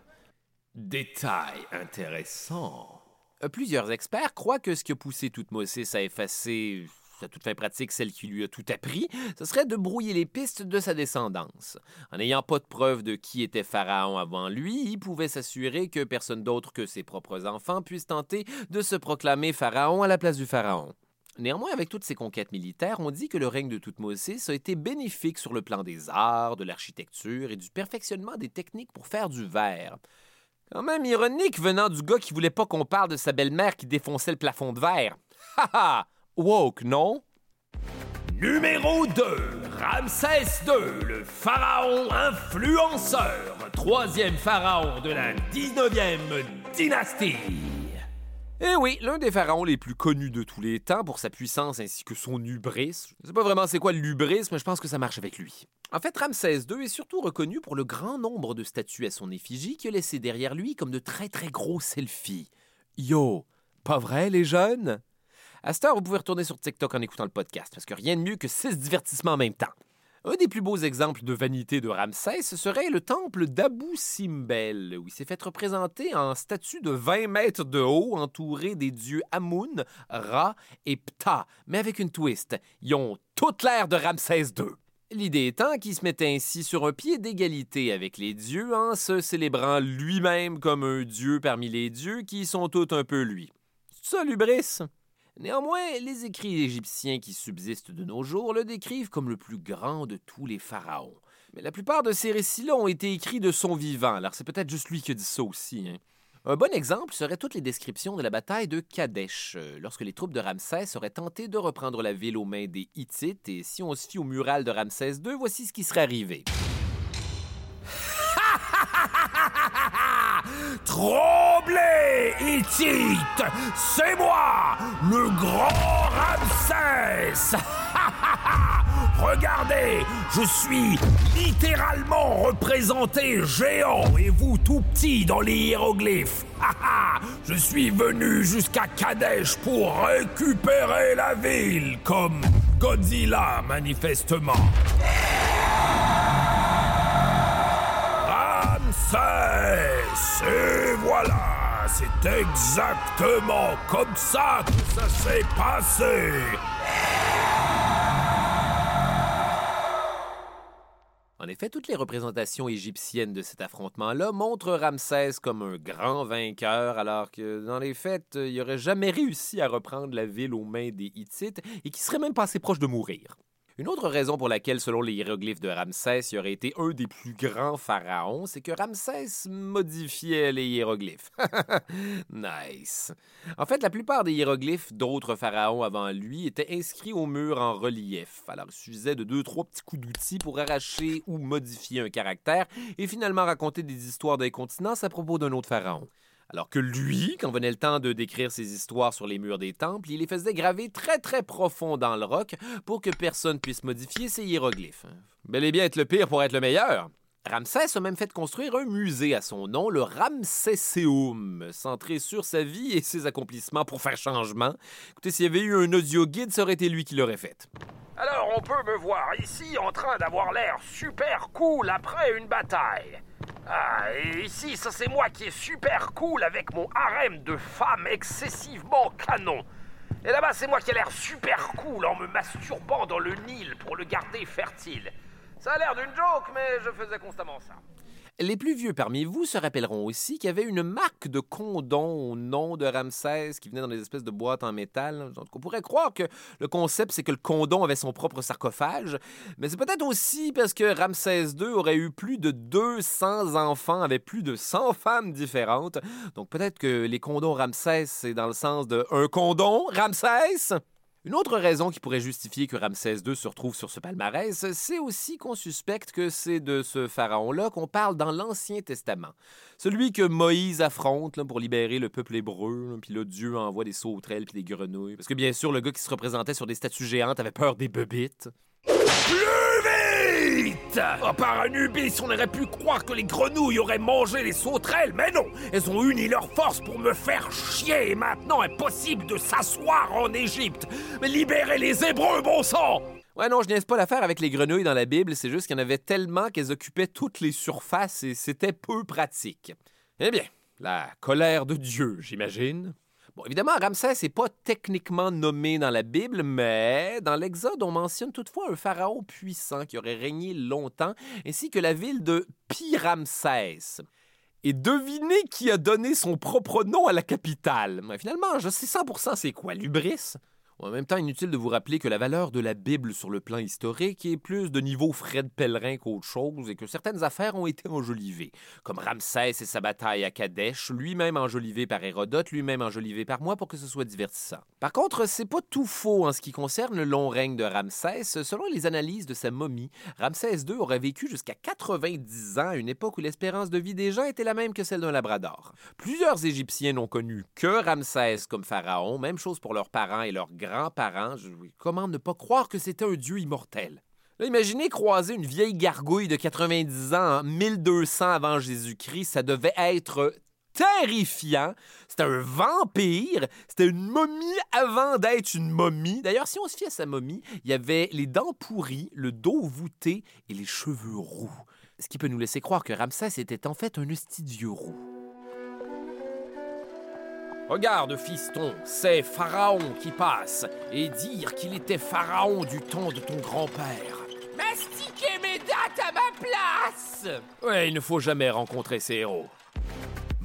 Détail intéressant. Euh, Plusieurs experts croient que ce qui a poussé Toutmosis à effacer, à toute fin pratique, celle qui lui a tout appris, ce serait de brouiller les pistes de sa descendance. En n'ayant pas de preuve de qui était Pharaon avant lui, il pouvait s'assurer que personne d'autre que ses propres enfants puisse tenter de se proclamer Pharaon à la place du Pharaon. Néanmoins, avec toutes ces conquêtes militaires, on dit que le règne de Toutmosis a été bénéfique sur le plan des arts, de l'architecture et du perfectionnement des techniques pour faire du verre. Quand même ironique venant du gars qui voulait pas qu'on parle de sa belle-mère qui défonçait le plafond de verre. Haha! Woke, non? Numéro 2, Ramsès II, le pharaon influenceur, troisième pharaon de la 19e dynastie. Eh oui, l'un des pharaons les plus connus de tous les temps pour sa puissance ainsi que son hubris. Je sais pas vraiment c'est quoi le hubris, mais je pense que ça marche avec lui. En fait, Ramsès II est surtout reconnu pour le grand nombre de statues à son effigie qu'il a laissé derrière lui comme de très très gros selfies. Yo, pas vrai les jeunes? À cette heure, vous pouvez retourner sur TikTok en écoutant le podcast, parce que rien de mieux que six divertissements en même temps. Un des plus beaux exemples de vanité de Ramsès serait le temple d'Abu Simbel, où il s'est fait représenter en statue de 20 mètres de haut, entouré des dieux Amun, Ra et Ptah, mais avec une twist. Ils ont toute l'air de Ramsès II. L'idée étant qu'il se mettait ainsi sur un pied d'égalité avec les dieux en se célébrant lui-même comme un dieu parmi les dieux qui sont tous un peu lui. C'est ça? Néanmoins, les écrits égyptiens qui subsistent de nos jours le décrivent comme le plus grand de tous les pharaons. Mais la plupart de ces récits-là ont été écrits de son vivant, alors c'est peut-être juste lui qui dit ça aussi. hein. Un bon exemple serait toutes les descriptions de la bataille de Kadesh, euh, lorsque les troupes de Ramsès auraient tenté de reprendre la ville aux mains des Hittites, et si on se fie au mural de Ramsès II, voici ce qui serait arrivé. Tremblez, C'est moi, le grand Ramsès Regardez, je suis littéralement représenté géant et vous tout petit dans les hiéroglyphes. je suis venu jusqu'à Kadesh pour récupérer la ville, comme Godzilla manifestement. C'est exactement comme ça que ça s'est passé En effet, toutes les représentations égyptiennes de cet affrontement-là montrent Ramsès comme un grand vainqueur, alors que dans les faits, il n'aurait jamais réussi à reprendre la ville aux mains des Hittites et qui serait même pas assez proche de mourir. Une autre raison pour laquelle, selon les hiéroglyphes de Ramsès, il aurait été un des plus grands pharaons, c'est que Ramsès modifiait les hiéroglyphes. nice. En fait, la plupart des hiéroglyphes d'autres pharaons avant lui étaient inscrits au mur en relief. Alors, il suffisait de deux, trois petits coups d'outils pour arracher ou modifier un caractère et finalement raconter des histoires d'incontinence à propos d'un autre pharaon. Alors que lui, quand venait le temps de décrire ses histoires sur les murs des temples, il les faisait graver très très profond dans le roc pour que personne puisse modifier ses hiéroglyphes. Bel et bien être le pire pour être le meilleur. Ramsès a même fait construire un musée à son nom, le Ramsesseum, centré sur sa vie et ses accomplissements pour faire changement. Écoutez, s'il y avait eu un audio guide, ça aurait été lui qui l'aurait fait. Alors on peut me voir ici en train d'avoir l'air super cool après une bataille. Ah, et ici, ça c'est moi qui est super cool avec mon harem de femmes excessivement canon. Et là-bas, c'est moi qui ai l'air super cool en me masturbant dans le Nil pour le garder fertile. Ça a l'air d'une joke, mais je faisais constamment ça. Les plus vieux parmi vous se rappelleront aussi qu'il y avait une marque de condom au nom de Ramsès qui venait dans des espèces de boîtes en métal. On pourrait croire que le concept, c'est que le condom avait son propre sarcophage, mais c'est peut-être aussi parce que Ramsès II aurait eu plus de 200 enfants avec plus de 100 femmes différentes. Donc peut-être que les condoms Ramsès, c'est dans le sens de un condom Ramsès? Une autre raison qui pourrait justifier que Ramsès II se retrouve sur ce palmarès, c'est aussi qu'on suspecte que c'est de ce pharaon-là qu'on parle dans l'Ancien Testament. Celui que Moïse affronte pour libérer le peuple hébreu, puis là, Dieu envoie des sauterelles puis des grenouilles. Parce que bien sûr, le gars qui se représentait sur des statues géantes avait peur des bebites. Oh, Par Anubis, on aurait pu croire que les grenouilles auraient mangé les sauterelles, mais non Elles ont uni leurs forces pour me faire chier, et maintenant impossible de s'asseoir en Égypte Mais libérez les Hébreux, bon sang Ouais, non, je niaise pas l'affaire avec les grenouilles dans la Bible, c'est juste qu'il y en avait tellement qu'elles occupaient toutes les surfaces et c'était peu pratique. Eh bien, la colère de Dieu, j'imagine. Évidemment, Ramsès n'est pas techniquement nommé dans la Bible, mais dans l'Exode, on mentionne toutefois un pharaon puissant qui aurait régné longtemps, ainsi que la ville de Pi-Ramsès. Et devinez qui a donné son propre nom à la capitale. finalement, je sais 100% c'est quoi, Lubris? En même temps, inutile de vous rappeler que la valeur de la Bible sur le plan historique est plus de niveau Fred Pellerin qu'autre chose et que certaines affaires ont été enjolivées, comme Ramsès et sa bataille à Kadesh, lui-même enjolivé par Hérodote, lui-même enjolivé par moi pour que ce soit divertissant. Par contre, c'est pas tout faux en ce qui concerne le long règne de Ramsès. Selon les analyses de sa momie, Ramsès II aurait vécu jusqu'à 90 ans une époque où l'espérance de vie des gens était la même que celle d'un labrador. Plusieurs Égyptiens n'ont connu que Ramsès comme pharaon, même chose pour leurs parents et leurs grands-parents. Comment ne pas croire que c'était un dieu immortel? imaginez croiser une vieille gargouille de 90 ans en 1200 avant Jésus-Christ, ça devait être terrifiant. C'était un vampire. C'était une momie avant d'être une momie. D'ailleurs, si on se fie à sa momie, il y avait les dents pourries, le dos voûté et les cheveux roux. Ce qui peut nous laisser croire que Ramsès était en fait un vieux roux. Regarde, fiston, c'est Pharaon qui passe, et dire qu'il était Pharaon du temps de ton grand-père. Mastiquez mes dates à ma place Ouais, il ne faut jamais rencontrer ces héros.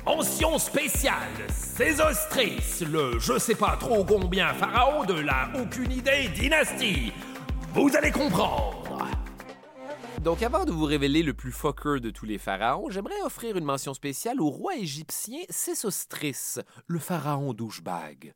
Mention spéciale, Sésostris, le je sais pas trop combien Pharaon de la aucune idée dynastie. Vous allez comprendre. Donc, avant de vous révéler le plus fucker de tous les pharaons, j'aimerais offrir une mention spéciale au roi égyptien Sésostris, le pharaon douchebag.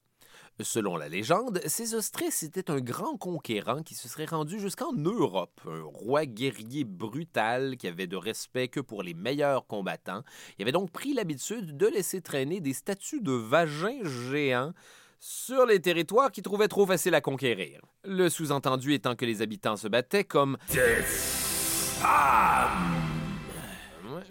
Selon la légende, Sésostris était un grand conquérant qui se serait rendu jusqu'en Europe, un roi guerrier brutal qui avait de respect que pour les meilleurs combattants. Il avait donc pris l'habitude de laisser traîner des statues de vagins géants sur les territoires qu'il trouvait trop faciles à conquérir. Le sous-entendu étant que les habitants se battaient comme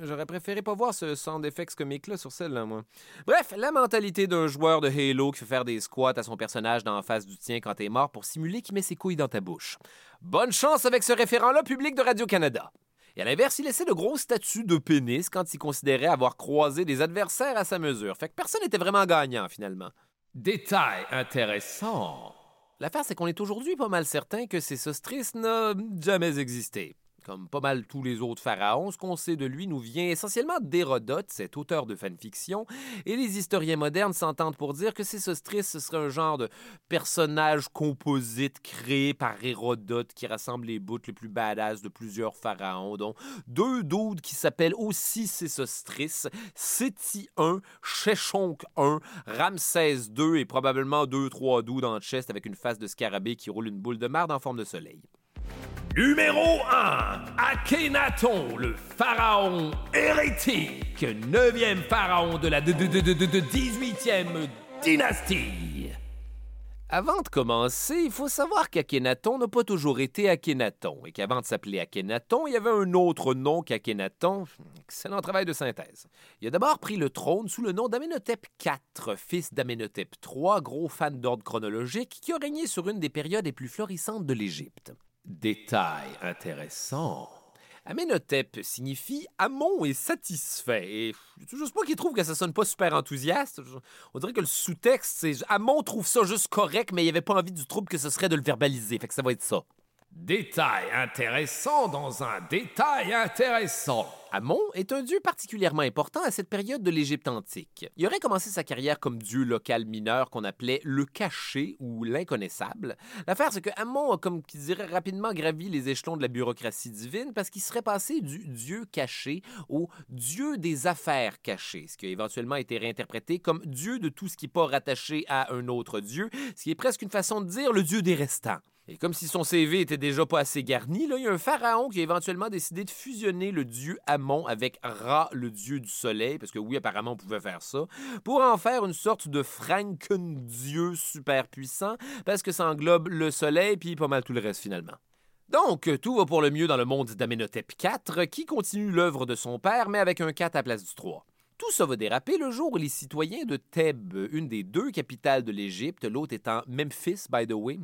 j'aurais préféré pas voir ce sound effects comique-là sur celle-là, moi. Bref, la mentalité d'un joueur de Halo qui fait faire des squats à son personnage dans la face du tien quand t'es mort pour simuler qu'il met ses couilles dans ta bouche. Bonne chance avec ce référent-là, public de Radio-Canada. Et à l'inverse, il laissait de grosses statues de pénis quand il considérait avoir croisé des adversaires à sa mesure. Fait que personne n'était vraiment gagnant, finalement. Détail intéressant. L'affaire, c'est qu'on est aujourd'hui pas mal certain que ces sostris n'a jamais existé. Comme pas mal tous les autres pharaons, ce qu'on sait de lui nous vient essentiellement d'Hérodote, cet auteur de fanfiction, et les historiens modernes s'entendent pour dire que Sésostris ce serait un genre de personnage composite créé par Hérodote qui rassemble les bouts les plus badass de plusieurs pharaons, dont deux doudes qui s'appellent aussi Sésostris, Séti I, Sheshonk I, Ramsès II et probablement deux trois doudes en chest avec une face de scarabée qui roule une boule de merde en forme de soleil. Numéro 1, Akhenaton, le pharaon hérétique, neuvième pharaon de la 18e dynastie. Avant de commencer, il faut savoir qu'Akhenaton n'a pas toujours été Akhenaton et qu'avant de s'appeler Akhenaton, il y avait un autre nom qu'Akhenaton. Excellent travail de synthèse. Il a d'abord pris le trône sous le nom d'Amenhotep IV, fils d'Amenhotep III, gros fan d'ordre chronologique, qui a régné sur une des périodes les plus florissantes de l'Égypte. Détail intéressant. Amenhotep signifie Amon est satisfait. Et juste moi qui trouve que ça sonne pas super enthousiaste. On dirait que le sous-texte, c'est Amon trouve ça juste correct, mais il avait pas envie du trouble que ce serait de le verbaliser. Fait que ça va être ça. Détail intéressant dans un détail intéressant. Amon est un dieu particulièrement important à cette période de l'Égypte antique. Il aurait commencé sa carrière comme dieu local mineur qu'on appelait le caché ou l'inconnaissable. L'affaire, c'est que Amon a, comme qui dirait, rapidement gravi les échelons de la bureaucratie divine parce qu'il serait passé du dieu caché au dieu des affaires cachées, ce qui a éventuellement été réinterprété comme dieu de tout ce qui n'est pas rattaché à un autre dieu, ce qui est presque une façon de dire le dieu des restants. Et comme si son CV était déjà pas assez garni, là, il y a un pharaon qui a éventuellement décidé de fusionner le dieu Amon avec Ra, le dieu du soleil, parce que oui, apparemment, on pouvait faire ça, pour en faire une sorte de franken-dieu super puissant, parce que ça englobe le soleil puis pas mal tout le reste finalement. Donc, tout va pour le mieux dans le monde d'Amenhotep IV, qui continue l'œuvre de son père, mais avec un 4 à place du 3. Tout ça va déraper le jour où les citoyens de Thèbes, une des deux capitales de l'Égypte, l'autre étant Memphis, by the way,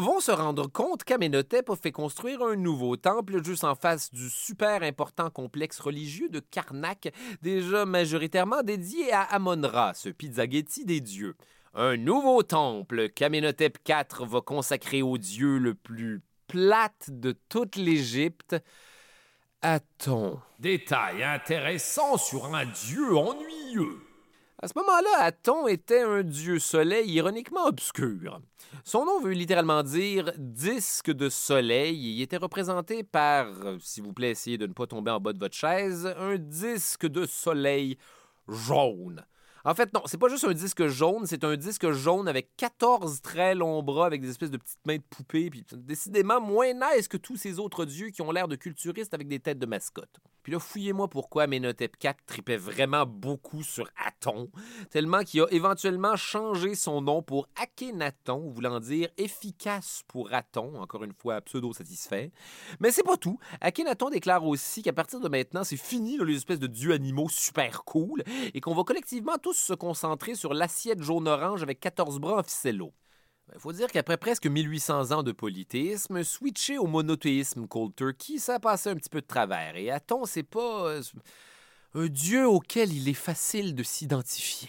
vont se rendre compte qu'Amenhotep a fait construire un nouveau temple juste en face du super important complexe religieux de Karnak, déjà majoritairement dédié à Amon-Ra, ce pizzaghetti des dieux. Un nouveau temple qu'Amenhotep IV va consacrer au dieu le plus plate de toute l'Égypte, Aton? Détail intéressant sur un dieu ennuyeux. À ce moment-là, Aton était un dieu soleil ironiquement obscur. Son nom veut littéralement dire disque de soleil. Il était représenté par, s'il vous plaît, essayez de ne pas tomber en bas de votre chaise, un disque de soleil jaune. En fait, non, c'est pas juste un disque jaune, c'est un disque jaune avec 14 très longs bras avec des espèces de petites mains de poupée, puis décidément moins nice que tous ces autres dieux qui ont l'air de culturistes avec des têtes de mascotte. Puis là, fouillez-moi pourquoi Menotep IV tripait vraiment beaucoup sur Aton, tellement qu'il a éventuellement changé son nom pour Akhenaton, voulant dire efficace pour Aton, encore une fois pseudo-satisfait. Mais c'est pas tout. Akhenaton déclare aussi qu'à partir de maintenant, c'est fini les espèces de dieux animaux super cool et qu'on va collectivement tous se concentrer sur l'assiette jaune-orange avec 14 bras en ficello. Il ben, faut dire qu'après presque 1800 ans de polythéisme, switcher au monothéisme cold turkey, ça passé un petit peu de travers. Et Aton, c'est pas euh, un dieu auquel il est facile de s'identifier.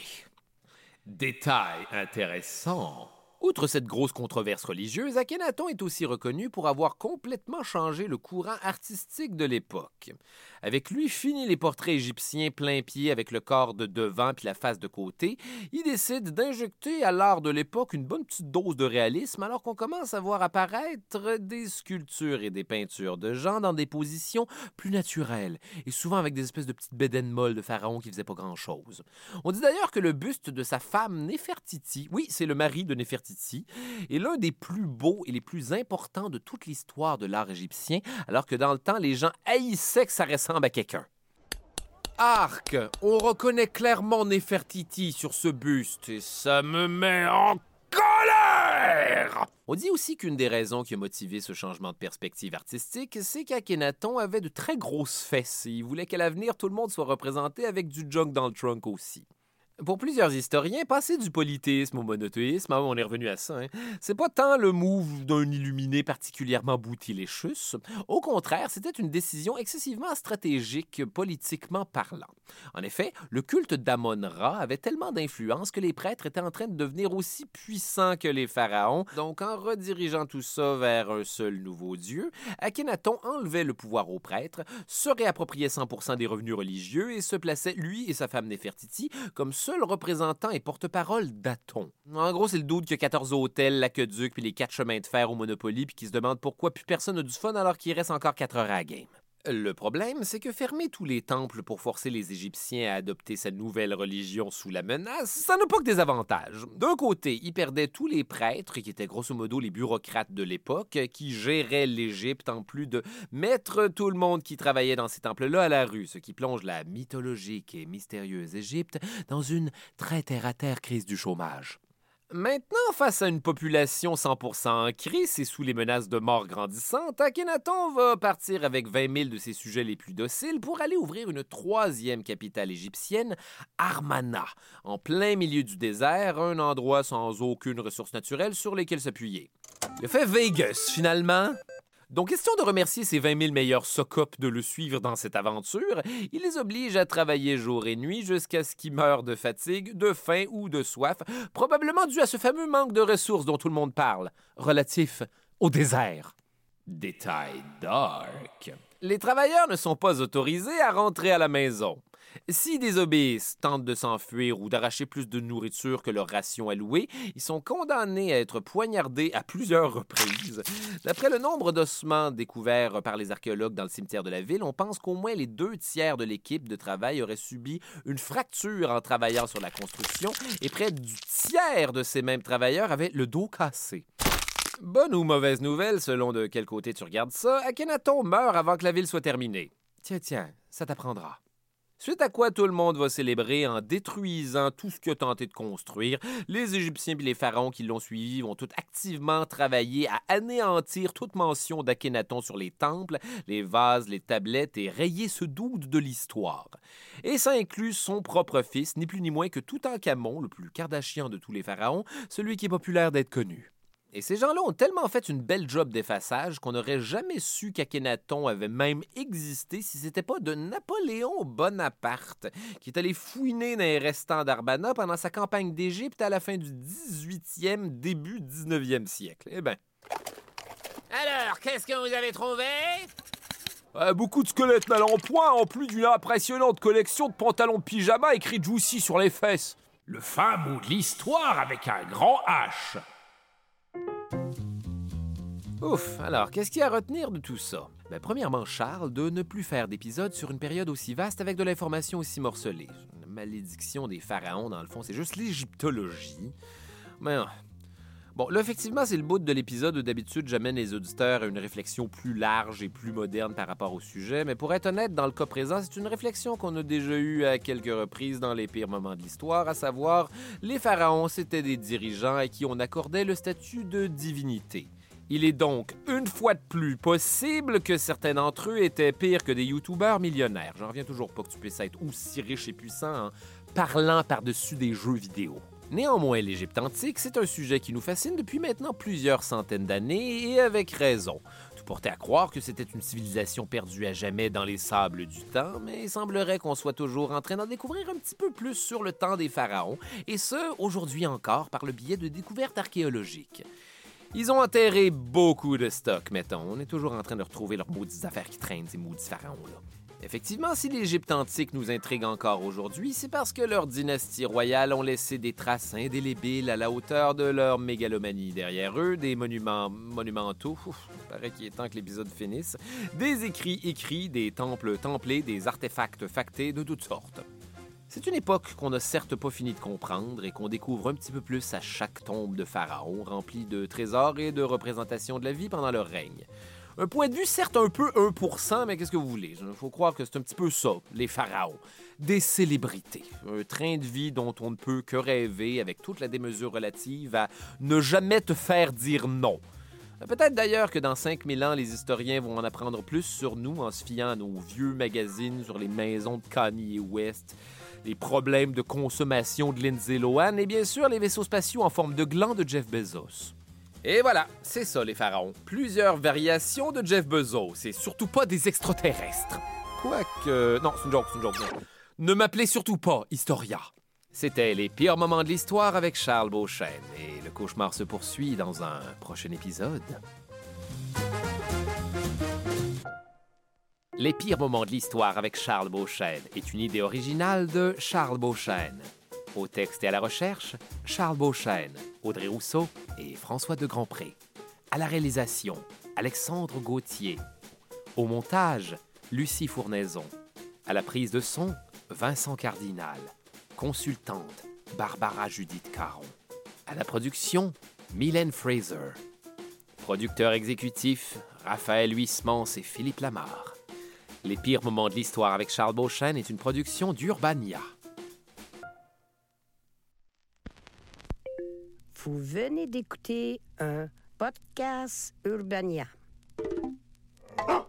Détail intéressant. Outre cette grosse controverse religieuse, Akhenaton est aussi reconnu pour avoir complètement changé le courant artistique de l'époque. Avec lui, fini les portraits égyptiens plein pied avec le corps de devant puis la face de côté. Il décide d'injecter à l'art de l'époque une bonne petite dose de réalisme alors qu'on commence à voir apparaître des sculptures et des peintures de gens dans des positions plus naturelles et souvent avec des espèces de petites bédaines molles de pharaon qui faisaient pas grand-chose. On dit d'ailleurs que le buste de sa femme Nefertiti, oui, c'est le mari de Nefertiti, est l'un des plus beaux et les plus importants de toute l'histoire de l'art égyptien, alors que dans le temps, les gens haïssaient que ça ressemble à quelqu'un. Arc, on reconnaît clairement Nefertiti sur ce buste et ça me met en colère! On dit aussi qu'une des raisons qui a motivé ce changement de perspective artistique, c'est qu'Akhenaton avait de très grosses fesses et il voulait qu'à l'avenir tout le monde soit représenté avec du junk dans le trunk aussi. Pour plusieurs historiens, passer du polythéisme au monothéisme, ah, on est revenu à ça, hein, c'est pas tant le move d'un illuminé particulièrement boutiléchus. Au contraire, c'était une décision excessivement stratégique politiquement parlant. En effet, le culte d'Amon-Ra avait tellement d'influence que les prêtres étaient en train de devenir aussi puissants que les pharaons. Donc, en redirigeant tout ça vers un seul nouveau dieu, Akhenaton enlevait le pouvoir aux prêtres, se réappropriait 100% des revenus religieux et se plaçait, lui et sa femme Nefertiti, comme seul représentant et porte-parole d'Aton. En gros, c'est le doute qu'il y a 14 hôtels, l'aqueduc puis les quatre chemins de fer au Monopoly puis qui se demande pourquoi plus personne n'a du fun alors qu'il reste encore 4 heures à game. Le problème, c'est que fermer tous les temples pour forcer les Égyptiens à adopter cette nouvelle religion sous la menace, ça n'a pas que des avantages. D'un côté, ils perdaient tous les prêtres, qui étaient grosso modo les bureaucrates de l'époque, qui géraient l'Égypte en plus de mettre tout le monde qui travaillait dans ces temples-là à la rue, ce qui plonge la mythologique et mystérieuse Égypte dans une très terre-à-terre crise du chômage. Maintenant, face à une population 100% en crise et sous les menaces de mort grandissantes, Akhenaton va partir avec 20 000 de ses sujets les plus dociles pour aller ouvrir une troisième capitale égyptienne, Armana, en plein milieu du désert, un endroit sans aucune ressource naturelle sur lesquelles s'appuyer. Le fait Vegas, finalement. Donc, question de remercier ses 20 000 meilleurs socopes de le suivre dans cette aventure, il les oblige à travailler jour et nuit jusqu'à ce qu'ils meurent de fatigue, de faim ou de soif, probablement dû à ce fameux manque de ressources dont tout le monde parle, relatif au désert. Détail dark. Les travailleurs ne sont pas autorisés à rentrer à la maison. S'ils désobéissent, tentent de s'enfuir ou d'arracher plus de nourriture que leur ration allouée, ils sont condamnés à être poignardés à plusieurs reprises. D'après le nombre d'ossements découverts par les archéologues dans le cimetière de la ville, on pense qu'au moins les deux tiers de l'équipe de travail auraient subi une fracture en travaillant sur la construction et près du tiers de ces mêmes travailleurs avaient le dos cassé. Bonne ou mauvaise nouvelle, selon de quel côté tu regardes ça, Akhenaton meurt avant que la ville soit terminée. Tiens, tiens, ça t'apprendra. Suite à quoi tout le monde va célébrer en détruisant tout ce qu'il a tenté de construire. Les Égyptiens et les pharaons qui l'ont suivi vont tout activement travailler à anéantir toute mention d'Akhenaton sur les temples, les vases, les tablettes et rayer ce doute de l'histoire. Et ça inclut son propre fils, ni plus ni moins que Toutankhamon, le plus kardashian de tous les pharaons, celui qui est populaire d'être connu. Et ces gens-là ont tellement fait une belle job d'effaçage qu'on n'aurait jamais su qu'Akhenaton avait même existé si c'était pas de Napoléon Bonaparte, qui est allé fouiner dans les restants d'Arbana pendant sa campagne d'Égypte à la fin du 18e, début 19e siècle. Eh bien. Alors, qu'est-ce que vous avez trouvé? Euh, beaucoup de squelettes mal en point, en plus d'une impressionnante collection de pantalons de pyjama écrits Juicy sur les fesses. Le fin mot de l'histoire avec un grand H. Ouf, alors qu'est-ce qu'il y a à retenir de tout ça? Ben, premièrement, Charles, de ne plus faire d'épisodes sur une période aussi vaste avec de l'information aussi morcelée. La malédiction des pharaons, dans le fond, c'est juste l'égyptologie. Mais Bon, là, effectivement, c'est le bout de l'épisode où d'habitude j'amène les auditeurs à une réflexion plus large et plus moderne par rapport au sujet, mais pour être honnête, dans le cas présent, c'est une réflexion qu'on a déjà eue à quelques reprises dans les pires moments de l'histoire, à savoir, les pharaons, c'était des dirigeants à qui on accordait le statut de divinité. Il est donc une fois de plus possible que certains d'entre eux étaient pires que des youtubeurs millionnaires. J'en reviens toujours pas que tu puisses être aussi riche et puissant en parlant par-dessus des jeux vidéo. Néanmoins, l'Égypte antique, c'est un sujet qui nous fascine depuis maintenant plusieurs centaines d'années et avec raison. Tout portait à croire que c'était une civilisation perdue à jamais dans les sables du temps, mais il semblerait qu'on soit toujours en train d'en découvrir un petit peu plus sur le temps des pharaons, et ce, aujourd'hui encore, par le biais de découvertes archéologiques. Ils ont enterré beaucoup de stock, mettons. On est toujours en train de retrouver leurs maudites affaires qui traînent, ces maudits pharaons-là. Effectivement, si l'Égypte antique nous intrigue encore aujourd'hui, c'est parce que leurs dynasties royales ont laissé des traces indélébiles à la hauteur de leur mégalomanie. Derrière eux, des monuments monumentaux, il paraît qu'il est temps que l'épisode finisse, des écrits écrits, des temples templés, des artefacts factés de toutes sortes. C'est une époque qu'on n'a certes pas fini de comprendre et qu'on découvre un petit peu plus à chaque tombe de pharaon remplie de trésors et de représentations de la vie pendant leur règne. Un point de vue certes un peu 1%, mais qu'est-ce que vous voulez? Il faut croire que c'est un petit peu ça, les pharaons. Des célébrités. Un train de vie dont on ne peut que rêver avec toute la démesure relative à ne jamais te faire dire non. Peut-être d'ailleurs que dans 5000 ans, les historiens vont en apprendre plus sur nous en se fiant à nos vieux magazines sur les maisons de Kanye West, les problèmes de consommation de Lindsay Lohan et bien sûr les vaisseaux spatiaux en forme de gland de Jeff Bezos. Et voilà, c'est ça les pharaons. Plusieurs variations de Jeff Bezos et surtout pas des extraterrestres. Quoique... Non, c'est une joke, c'est une joke. Ne m'appelez surtout pas Historia. C'était les pires moments de l'histoire avec Charles Beauchesne et le cauchemar se poursuit dans un prochain épisode. Les pires moments de l'histoire avec Charles Beauchesne est une idée originale de Charles Beauchesne. Au texte et à la recherche, Charles Beauchesne, Audrey Rousseau et François de Grandpré. À la réalisation, Alexandre Gauthier. Au montage, Lucie Fournaison. À la prise de son, Vincent Cardinal. Consultante, Barbara Judith Caron. À la production, Mylène Fraser. Producteur exécutif, Raphaël Huismans et Philippe Lamar. Les pires moments de l'histoire avec Charles Beauchesne est une production d'Urbania. Vous venez d'écouter un podcast Urbania. Ah